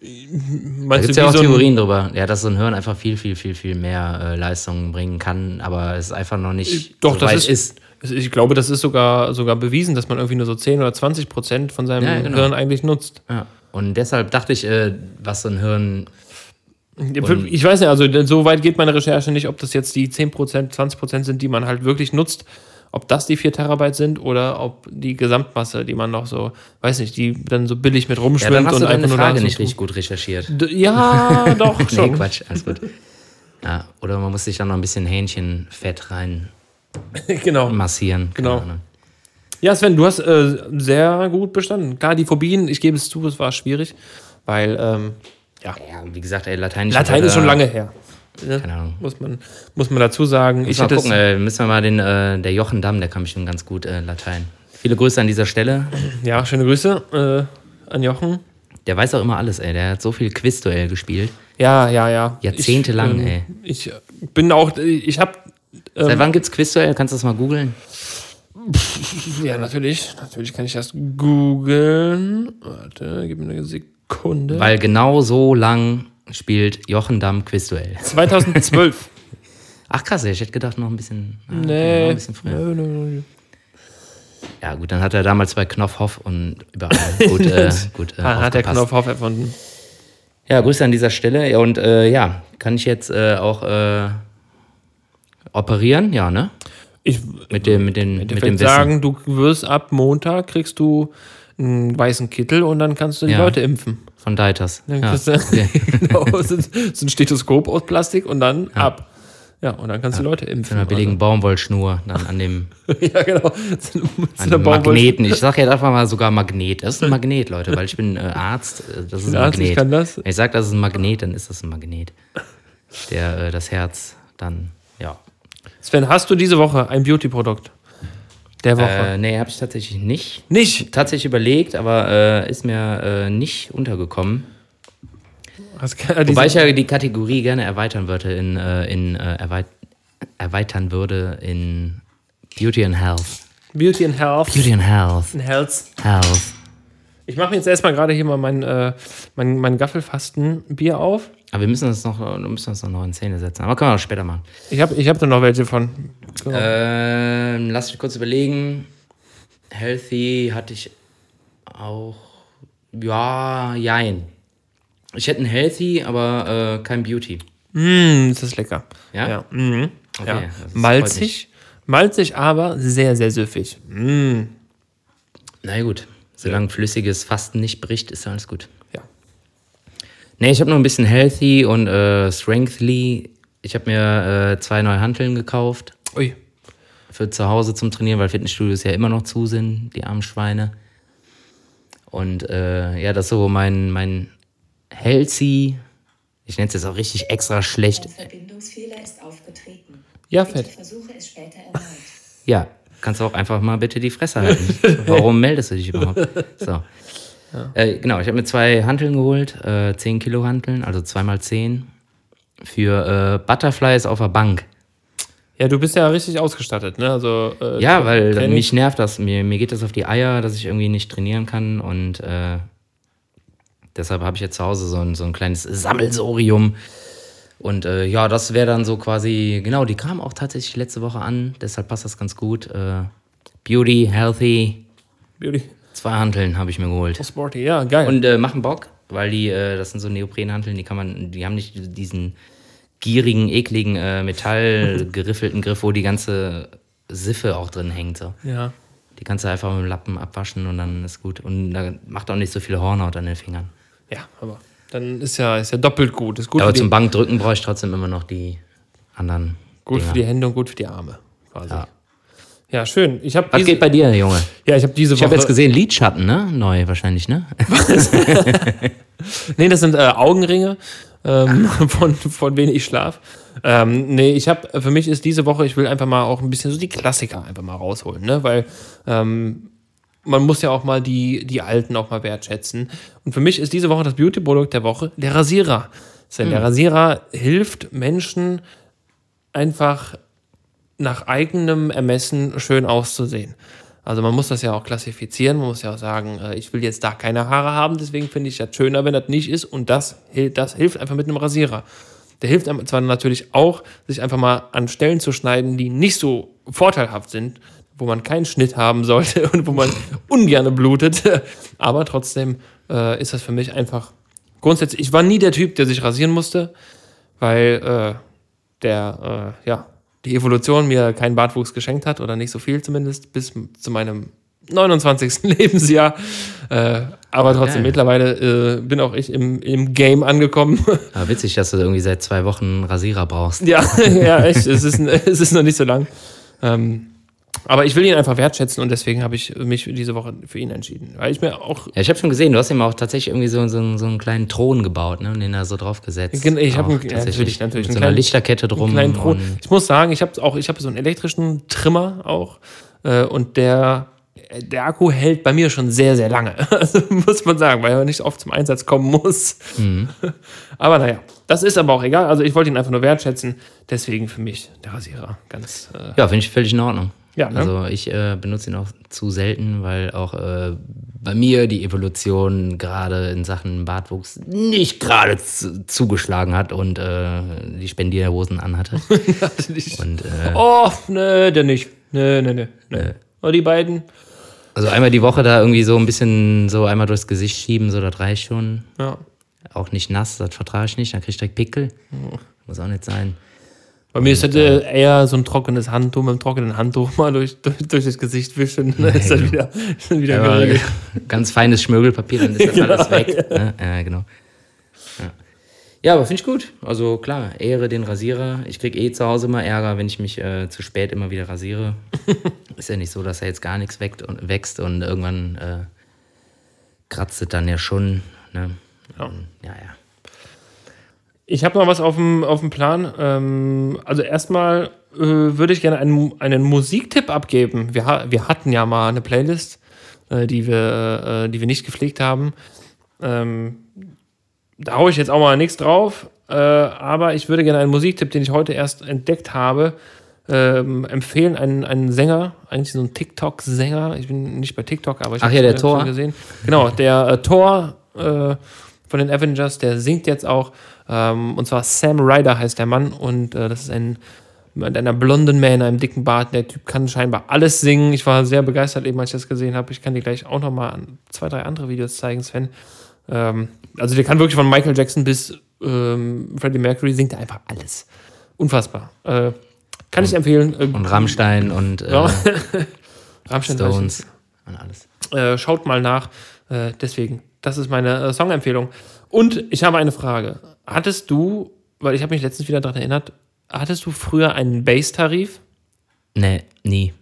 Da Meinst gibt es du, ja auch so Theorien drüber, ja, dass so ein Hirn einfach viel, viel, viel, viel mehr äh, Leistung bringen kann, aber es einfach noch nicht Doch, so das ist, ist. Ich glaube, das ist sogar, sogar bewiesen, dass man irgendwie nur so 10 oder 20 Prozent von seinem Ja, genau. Hirn eigentlich nutzt. Ja. Und deshalb dachte ich, äh, was so ein Hirn. Ich weiß nicht, also so weit geht meine Recherche nicht, ob das jetzt die 10 Prozent, 20 Prozent sind, die man halt wirklich nutzt. Ob das die 4 Terabyte sind oder ob die Gesamtmasse, die man noch so, weiß nicht, die dann so billig mit Ja, rumschwimmt dann hast und du deine einfach nur Frage nicht richtig gut recherchiert. D- Ja, doch, *laughs* Nee, schon. Quatsch, alles gut. Ja, oder man muss sich dann noch ein bisschen Hähnchenfett rein *laughs* genau. massieren. Genau. Ahnung. Ja, Sven, du hast äh, sehr gut bestanden. Klar, die Phobien, ich gebe es zu, es war schwierig, weil ähm, ja, Ja, wie gesagt, ey, Latein, ich Latein hab, ist schon lange her. Ne? Keine Ahnung. Muss man, muss man dazu sagen. Ich Ich mal gucken, es, äh, müssen wir mal den, äh, der Jochen Damm, der kann bestimmt ganz gut äh, Latein. Viele Grüße an dieser Stelle. ja, schöne Grüße äh, an Jochen. Der weiß auch immer alles, ey. Der hat so viel Quizduell gespielt. Ja, ja, ja. Jahrzehntelang, ich, ey. Ich bin auch, ich habe, Ähm. Seit wann gibt's Quizduell? Kannst du das mal googeln? *laughs* ja, natürlich, natürlich kann ich das googeln. Warte, gib mir eine Sekunde. Weil genau so lang spielt Jochen Damm Quizduell. 2012. *laughs* *laughs* Ach krass, ich hätte gedacht noch ein bisschen, ah, okay, noch nee. ein bisschen früher. Nö, nö, nö. Ja gut, dann hat er damals bei Knopfhoff und überall gut, äh, gut äh, Ah, hat der aufgepasst. Knopfhoff erfunden. Ja, Grüße an dieser Stelle. Und äh, ja, kann ich jetzt äh, auch äh, operieren? Ja, ne? Ich Mit dem, mit den, mit dem sagen, du wirst ab Montag kriegst du einen weißen Kittel und dann kannst du die Ja. Leute impfen. Von Deiters. Dann Ja, du okay. *laughs* genau, so ein Stethoskop aus Plastik und dann ab. Ja, und dann kannst du Leute impfen. Mit einer billigen Baumwollschnur dann an dem, Also, *laughs* ja, genau. So an dem Magneten. Ich sag jetzt einfach mal sogar Magnet. Das ist ein Magnet, Leute, weil ich bin äh, Arzt. Äh, das ist ein Arzt, ich Magnet. kann das. Wenn ich sage, das ist ein Magnet, dann ist das ein Magnet. Der äh, das Herz dann, ja. Sven, hast du diese Woche ein Beauty-Produkt? Der Woche. Äh, nee, habe ich tatsächlich nicht. Nicht. Tatsächlich überlegt, aber äh, ist mir äh, nicht untergekommen. Keine- Wobei ich ja die Kategorie gerne erweitern würde in, äh, in äh, erweit erweitern würde in Beauty and Health. Beauty and Health. Beauty and Health. and Health. Health. Ich mache mir jetzt erstmal gerade hier mal mein, äh, mein, mein Gaffelfasten-Bier auf. Aber wir müssen uns noch, wir müssen noch in Szene setzen. Aber können wir auch später machen. Ich habe ich hab da noch welche von. Genau. Ähm, lass mich kurz überlegen. Healthy hatte ich auch. Ja, jein. Ich hätte ein Healthy, aber äh, kein Beauty. Mm, ist das lecker. Ja? Ja. Mhm. Okay, ja. das Malzig. Malzig, aber sehr, sehr süffig. Mm. Na gut. Solange flüssiges Fasten nicht bricht, ist alles gut. Ja. Nee, ich habe noch ein bisschen Healthy und äh, Strengthly. Ich habe mir äh, zwei neue Hanteln gekauft Ui. für zu Hause zum Trainieren, weil Fitnessstudios ja immer noch zu sind, die armen Schweine. Und äh, ja, das ist so mein, mein Healthy. Ich nenne es jetzt auch richtig extra schlecht. Ein Verbindungsfehler ist aufgetreten. Ja, Bitte fett. versuche es später erneut. *laughs* Ja, kannst du auch einfach mal bitte die Fresse halten. *laughs* Warum meldest du dich überhaupt? So. Äh, genau, ich habe mir zwei Hanteln geholt, äh, 10 Kilo Hanteln, also zweimal 10 für äh, Butterflies auf der Bank. Ja, du bist ja richtig ausgestattet, ne? Also, äh, Ja, weil Training- mich nervt das. Mir, mir geht das auf die Eier, dass ich irgendwie nicht trainieren kann. Und äh, deshalb habe ich jetzt zu Hause so ein, so ein kleines Sammelsorium. Und äh, ja, das wäre dann so quasi, genau, die kam auch tatsächlich letzte Woche an. Deshalb passt das ganz gut. Äh, Beauty, Healthy, Beauty. zwei Hanteln habe ich mir geholt. Sporty, ja, geil. Und äh, machen Bock, weil die, äh, das sind so Neoprenhanteln, die kann man, die haben nicht diesen gierigen, ekligen äh, Metallgeriffelten *laughs* Griff, wo die ganze Siffe auch drin hängt. So. ja. Die kannst du einfach mit dem Lappen abwaschen und dann ist gut. Und da macht auch nicht so viel Hornhaut an den Fingern. Ja, aber dann ist ja, ist ja doppelt gut. Ist gut, Aber zum Bankdrücken brauche ich trotzdem immer noch die anderen. gut Dinger. für die Hände und gut für die Arme. Quasi. Ja, Ja. schön. Ich habe Was geht bei dir, Junge? ja, ich habe diese Ich habe Woche. jetzt gesehen, Lidschatten, ne? Neu wahrscheinlich, ne? *laughs* Nee, das sind äh, Augenringe, ähm, *laughs* von, von denen ich schlaf. Ähm, nee, ich habe, für mich ist diese Woche, ich will einfach mal auch ein bisschen so die Klassiker einfach mal rausholen, ne? Weil ähm, man muss ja auch mal die, die Alten auch mal wertschätzen. Und für mich ist diese Woche das Beauty-Produkt der Woche der Rasierer. Denn der Rasierer hilft Menschen einfach nach eigenem Ermessen schön auszusehen. Also man muss das ja auch klassifizieren, man muss ja auch sagen, äh, ich will jetzt da keine Haare haben, deswegen finde ich das schöner, wenn das nicht ist und das, das hilft einfach mit einem Rasierer. Der hilft einem zwar natürlich auch, sich einfach mal an Stellen zu schneiden, die nicht so vorteilhaft sind, wo man keinen Schnitt haben sollte *laughs* und wo man ungerne blutet, *laughs* aber trotzdem äh, ist das für mich einfach grundsätzlich, ich war nie der Typ, der sich rasieren musste, weil äh, der, äh, ja, die Evolution mir keinen Bartwuchs geschenkt hat oder nicht so viel zumindest bis zu meinem 29. *laughs* Lebensjahr. Äh, aber trotzdem, Geil. mittlerweile äh, bin auch ich im, im Game angekommen. Aber witzig, dass du irgendwie seit zwei Wochen einen Rasierer brauchst. ja, ja, echt. Es ist, es ist noch nicht so lang. Ähm, aber ich will ihn einfach wertschätzen und deswegen habe ich mich diese Woche für ihn entschieden. Weil ich mir auch. Ja, ich habe schon gesehen, du hast ihm auch tatsächlich irgendwie so, so, so einen kleinen Thron gebaut, ne? Und den da so draufgesetzt. Gen- ich hab Auch einen- ja, natürlich, natürlich, Mit so einer kleinen- Lichterkette drum. einen kleinen Thron. Ich muss sagen, ich habe auch, ich habe so einen elektrischen Trimmer auch äh, und der der Akku hält bei mir schon sehr sehr lange, *laughs* also, muss man sagen, weil er nicht oft zum Einsatz kommen muss. Mhm. *laughs* aber naja, das ist aber auch egal. Also ich wollte ihn einfach nur wertschätzen. Deswegen für mich der Rasierer ganz. Äh, Ja, finde ich völlig in Ordnung. Ja, ne? Also ich äh, benutze ihn auch zu selten, weil auch äh, bei mir die Evolution gerade in Sachen Bartwuchs nicht gerade zu, zugeschlagen hat und äh, die Spendierhosen anhatte. *laughs* und äh, oh, nö, der nicht. Nö, nö, nö. nö. Oh, die beiden. also einmal die Woche da irgendwie so ein bisschen so einmal durchs Gesicht schieben, so das reicht schon. Ja. Auch nicht nass, das vertrage ich nicht, dann krieg ich direkt Pickel. Muss auch nicht sein. Bei mir ist das äh, eher so ein trockenes Handtuch, mit einem trockenen Handtuch mal durch, durch, durch das Gesicht wischen. *laughs* Dann ist das wieder, ist dann wieder Ja, ganz feines Schmirgelpapier, dann ist das *laughs* alles weg. Ne? Ja, genau. Ja, ja aber finde ich gut. Also klar, ehre den Rasierer. Ich krieg eh zu Hause immer Ärger, wenn ich mich äh, zu spät immer wieder rasiere. *laughs* ist ja nicht so, dass er jetzt gar nichts wächst und, wächst und irgendwann äh, kratzt es dann ja schon. Ne? Ja. ja, ja. Ich habe noch was auf dem, auf dem Plan. Ähm, also erstmal äh, würde ich gerne einen, einen Musiktipp abgeben. Wir, wir hatten ja mal eine Playlist, äh, die, wir, äh, die wir nicht gepflegt haben. Ähm, da haue ich jetzt auch mal nichts drauf. Äh, aber ich würde gerne einen Musiktipp, den ich heute erst entdeckt habe, ähm, empfehlen. Einen, einen Sänger, eigentlich so ein TikTok-Sänger. Ich bin nicht bei TikTok, aber ich Ach habe ja, der Thor. gesehen. Genau, der äh, Thor äh, von den Avengers, der singt jetzt auch. Ähm, und zwar Sam Ryder heißt der Mann. Und äh, das ist ein mit einer blonden Man, einem dicken Bart. Der Typ kann scheinbar alles singen. Ich war sehr begeistert, eben als ich das gesehen habe. Ich kann dir gleich auch noch mal an zwei, drei andere Videos zeigen, Sven. Ähm, also der kann wirklich von Michael Jackson bis ähm, Freddie Mercury singt er einfach alles. Unfassbar. Äh, kann ich empfehlen. Äh, Und Rammstein und äh. *laughs* Rammstein Stones und alles. äh, schaut mal nach. Äh, deswegen, das ist meine äh, Songempfehlung. Und ich habe eine Frage. Hattest du, weil ich habe mich letztens wieder daran erinnert, hattest du früher einen Base-Tarif? Nee, nie.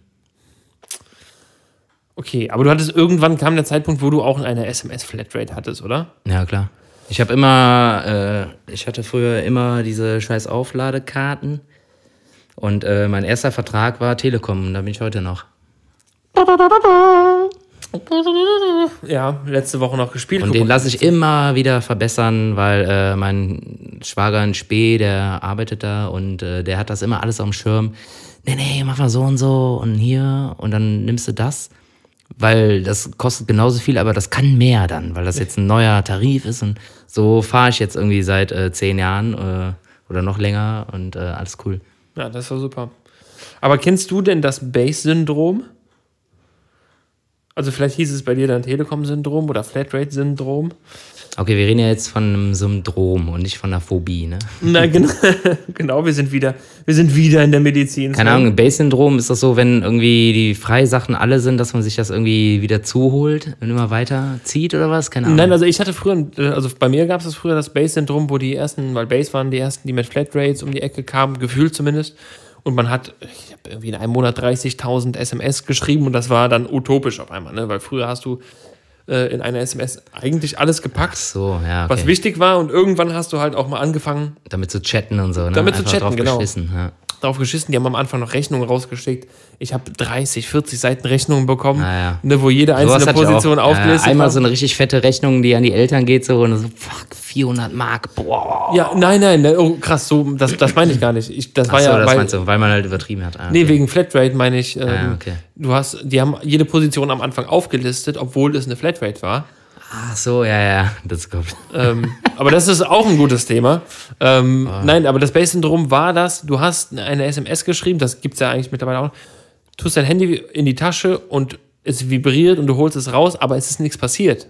Okay, aber du hattest irgendwann kam der Zeitpunkt, wo du auch eine SMS-Flatrate hattest, oder? Ja, klar. Ich habe immer, äh, ich hatte früher immer diese scheiß Aufladekarten. Und äh, mein erster Vertrag war Telekom, und da bin ich heute noch. *laughs* Ja, letzte Woche noch gespielt. Und den lasse ich immer wieder verbessern, weil äh, mein Schwager in Spee, der arbeitet da und äh, der hat das immer alles auf dem Schirm. Nee, nee, mach mal so und so und hier und dann nimmst du das. Weil das kostet genauso viel, aber das kann mehr dann, weil das jetzt ein neuer Tarif ist und so fahre ich jetzt irgendwie seit äh, zehn Jahren äh, oder noch länger und äh, alles cool. Ja, das war super. Aber kennst du denn das Base-Syndrom? Also vielleicht hieß es bei dir dann Telekom-Syndrom oder Flatrate-Syndrom. Okay, wir reden ja jetzt von einem Syndrom und nicht von einer Phobie, ne? Na, genau, *laughs* genau, wir sind wieder, wir sind wieder in der Medizin. Keine Ahnung, Base-Syndrom ist das so, wenn irgendwie die Freisachen alle sind, dass man sich das irgendwie wieder zuholt und immer weiter zieht oder was? Keine Ahnung. Nein, also ich hatte früher, äh, also bei mir gab es das früher das Base-Syndrom, wo die ersten, weil Base waren die ersten, die mit Flatrates um die Ecke kamen, gefühlt zumindest. Und man hat, ich habe irgendwie in einem Monat 30.000 SMS geschrieben und das war dann utopisch auf einmal, ne? weil früher hast du äh, in einer SMS eigentlich alles gepackt, so, ja, okay. was wichtig war und irgendwann hast du halt auch mal angefangen, Damit zu chatten und so, ne? Damit zu Einfach chatten, drauf genau. geschissen, ja. drauf geschissen, die haben am Anfang noch Rechnungen rausgeschickt. Ich habe 30, 40 Seiten Rechnungen bekommen, Ah, ja. ne, wo jede einzelne auch. Position aufgelistet Einmal war. so eine richtig fette Rechnung, die an die Eltern geht, so und so, fuck, 400 Mark, boah. Ja, nein, nein, ne, oh, krass, so, das, das meine ich gar nicht. Ich, das war Ach so, ja, das weil, meinst du, weil man halt übertrieben hat. Ah, nee, okay. wegen Flatrate meine ich, ähm, ja, okay. du hast, die haben jede Position am Anfang aufgelistet, obwohl es eine Flatrate war. Ach so, ja, ja, das kommt. Ähm, aber das ist auch ein gutes Thema. Ähm, Ah. Nein, aber das Base-Syndrom war das, du hast eine SMS geschrieben, das gibt es ja eigentlich mittlerweile auch, tust dein Handy in die Tasche und es vibriert und du holst es raus, aber es ist nichts passiert.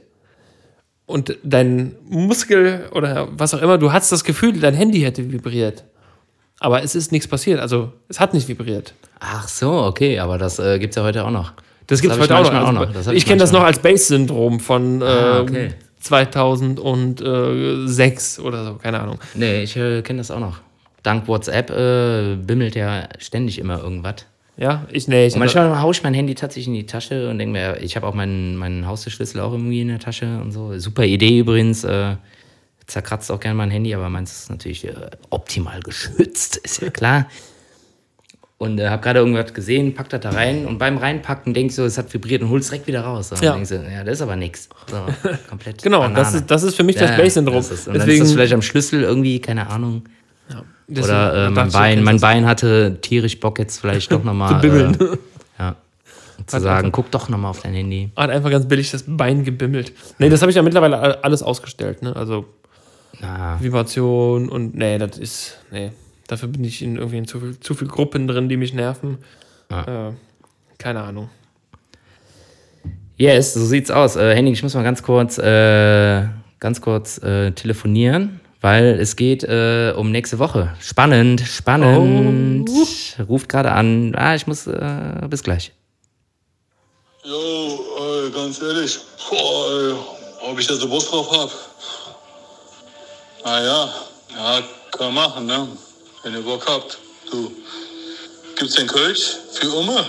Und dein Muskel oder was auch immer, du hast das Gefühl, dein Handy hätte vibriert. Aber es ist nichts passiert, also es hat nicht vibriert. Ach so, okay, aber das äh, gibt's ja heute auch noch. Das gibt es heute auch noch. manchmal Also, Das hab ich kenne das noch als Base-Syndrom von äh, Ah, okay. 2006 oder so, keine Ahnung. Nee, ich äh, kenne das auch noch. Dank WhatsApp äh, bimmelt ja ständig immer irgendwas. Ja, ich, nee, ich manchmal haue ich mein Handy tatsächlich in die Tasche und denke mir, ich habe auch meinen, meinen Haustürschlüssel auch irgendwie in der Tasche und so. Super Idee übrigens. Äh, zerkratzt auch gerne mein Handy, aber meins ist natürlich äh, optimal geschützt, ist ja klar. Und äh, habe gerade irgendwas gesehen, pack das da rein und beim Reinpacken denkst du, es hat vibriert und holst direkt wieder raus. So, und Ja. denkst du, ja, das ist aber nix. So, *laughs* komplett. Genau, Banane. das ist, das ist für mich das Ja, Base-Syndrom. das ist- Deswegen, das vielleicht am Schlüssel irgendwie, keine Ahnung. Deswegen Oder äh, mein Bein, mein das- Bein hatte tierisch Bock jetzt vielleicht doch nochmal. *laughs* Zu bimmeln. Äh, ja. Zu sagen, guck doch nochmal auf dein Handy. Hat einfach ganz billig das Bein gebimmelt. Nee, das habe ich ja mittlerweile all- alles ausgestellt. Ne? Also Na, Vibration und nee, das ist, nee. Dafür bin ich in irgendwie in zu viel, zu viel Gruppen drin, die mich nerven. Äh, keine Ahnung. yes, so sieht's aus. Äh, Henning, ich muss mal ganz kurz, äh, ganz kurz äh, telefonieren, weil es geht äh, um nächste Woche. Spannend, spannend. Ruft gerade an. Ah, ich muss, äh, bis gleich. Jo, äh, ganz ehrlich, boah, ey, ob ich da so Bock drauf hab? Naja, ja, kann man machen, ne? Wenn ihr Bock habt. Du, gibt's den Kölsch für Umme?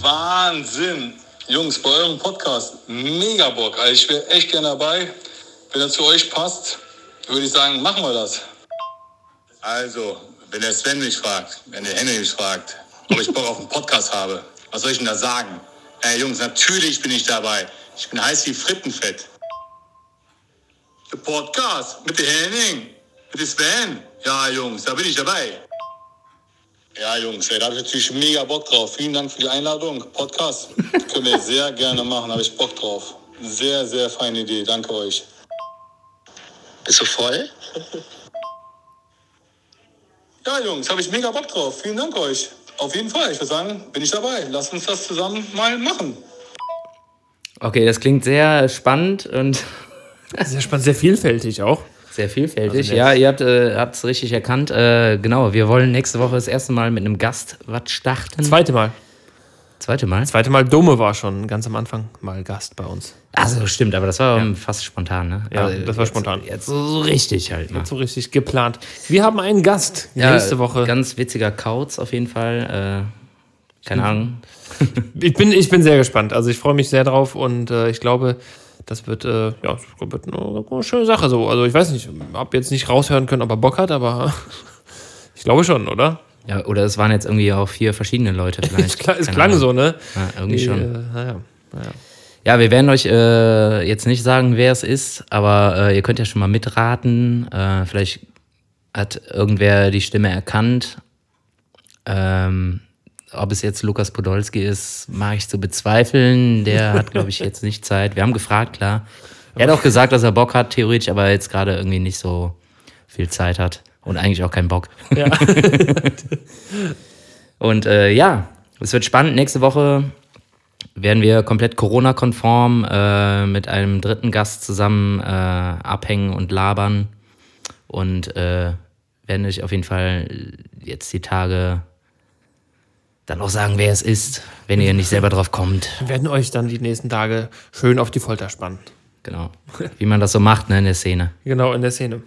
Wahnsinn! Jungs, bei eurem Podcast, mega Bock. Also ich wäre echt gern dabei. Wenn das für euch passt, würde ich sagen, machen wir das. Also, wenn der Sven mich fragt, wenn der Henry mich fragt, ob ich Bock auf einen Podcast habe, was soll ich denn da sagen? Ey Jungs, natürlich bin ich dabei. Ich bin heiß wie Frittenfett. Der Podcast mit dem Henning, mit dem Sven. Ja, Jungs, da bin ich dabei. Ja, Jungs, ey, da habe ich natürlich mega Bock drauf. Vielen Dank für die Einladung. Podcast *laughs* können wir sehr gerne machen, habe ich Bock drauf. Sehr, sehr feine Idee. Danke euch. Bist du voll? *laughs* Ja, Jungs, habe ich mega Bock drauf. Vielen Dank euch. Auf jeden Fall. Ich würde sagen, bin ich dabei. Lasst uns das zusammen mal machen. Okay, das klingt sehr spannend und *laughs* Sehr spannend, sehr vielfältig auch. Sehr vielfältig. Also ja, ihr habt es richtig erkannt. Äh, genau, wir wollen nächste Woche das erste Mal mit einem Gast was starten. Zweite Mal. Zweite Mal? Zweite Mal, Dome war schon ganz am Anfang mal Gast bei uns. Also stimmt, aber das war ähm, fast spontan, ne? Ja, Also das war jetzt, spontan. Jetzt so, so richtig halt. Ne? So richtig geplant. Wir haben einen Gast Ja, nächste Woche. Ganz witziger Kauz auf jeden Fall. Äh, keine Ahnung. *laughs* Ich bin, ich bin sehr gespannt. Also ich freue mich sehr drauf und äh, ich glaube, das wird, äh, ja, das wird eine, eine schöne Sache so. Also ich weiß nicht, hab jetzt nicht raushören können, ob er Bock hat, aber *laughs* ich glaube schon, oder? Ja, oder es waren jetzt irgendwie auch vier verschiedene Leute *laughs* vielleicht. klang, es klang so, ne? Ja, irgendwie Die, schon. Äh, naja, naja. Ja, wir werden euch äh, jetzt nicht sagen, wer es ist, aber äh, ihr könnt ja schon mal mitraten. Äh, vielleicht hat irgendwer die Stimme erkannt. Ähm, ob es jetzt Lukas Podolski ist, mag ich zu bezweifeln. Der hat, glaube ich, jetzt nicht Zeit. Wir haben gefragt, klar. Er hat auch gesagt, dass er Bock hat, theoretisch, aber jetzt gerade irgendwie nicht so viel Zeit hat. Und eigentlich auch keinen Bock. Ja. *laughs* Und äh, ja, es wird spannend. Nächste Woche werden wir komplett Corona-konform äh, mit einem dritten Gast zusammen äh, abhängen und labern. Und äh, werden euch auf jeden Fall jetzt die Tage dann auch sagen, wer es ist, wenn ihr nicht selber drauf kommt. Wir werden euch dann die nächsten Tage schön auf die Folter spannen. Genau. Wie man das so macht ne, in der Szene. Genau, in der Szene.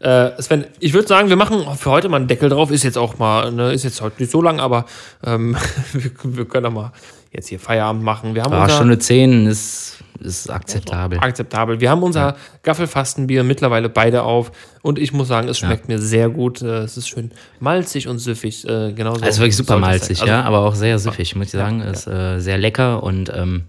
Äh, Sven, ich würde sagen, wir machen für heute mal einen Deckel drauf. Ist jetzt auch mal, ne, ist jetzt heute nicht so lang, aber ähm, *laughs* wir, wir können auch mal jetzt hier Feierabend machen. Wir haben Ah, unser Stunde 10 ist, ist akzeptabel. akzeptabel. Wir haben unser Gaffelfastenbier mittlerweile beide auf und ich muss sagen, es schmeckt mir sehr gut. Äh, Es ist schön malzig und süffig. Äh, genauso Also wirklich super malzig. Also, ja, aber auch sehr süffig, muss ich sagen. Ist äh, sehr lecker und ähm,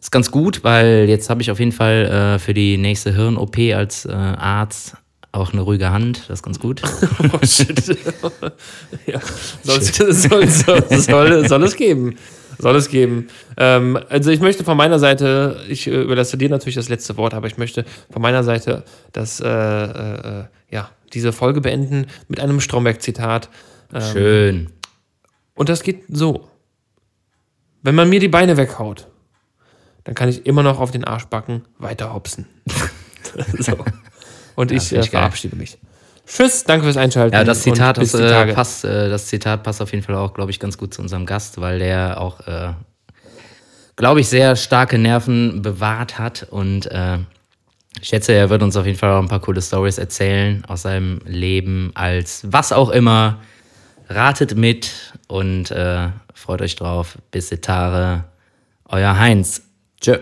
ist ganz gut, weil jetzt habe ich auf jeden Fall äh, für die nächste Hirn-OP als äh, Arzt auch eine ruhige Hand. Das ist ganz gut. *laughs* Oh shit. *laughs* ja. soll, soll, soll, soll, soll es geben. Soll es geben. Ähm, also ich möchte von meiner Seite, ich äh, überlasse dir natürlich das letzte Wort, aber ich möchte von meiner Seite das, äh, äh, ja, diese Folge beenden mit einem Stromberg-Zitat. Ähm, Schön. Und das geht so. Wenn man mir die Beine weghaut, dann kann ich immer noch auf den Arschbacken weiter hopsen. *laughs* so. Und ich find äh, ich geil. verabschiede mich. Tschüss, danke fürs Einschalten. Ja, das Zitat, die äh, passt, äh, das Zitat passt auf jeden Fall auch, glaube ich, ganz gut zu unserem Gast, weil der auch, äh, glaube ich, sehr starke Nerven bewahrt hat und äh, ich schätze, er wird uns auf jeden Fall auch ein paar coole Stories erzählen aus seinem Leben als was auch immer. Ratet mit und äh, freut euch drauf. Bis Tage. Euer Heinz. Tschö.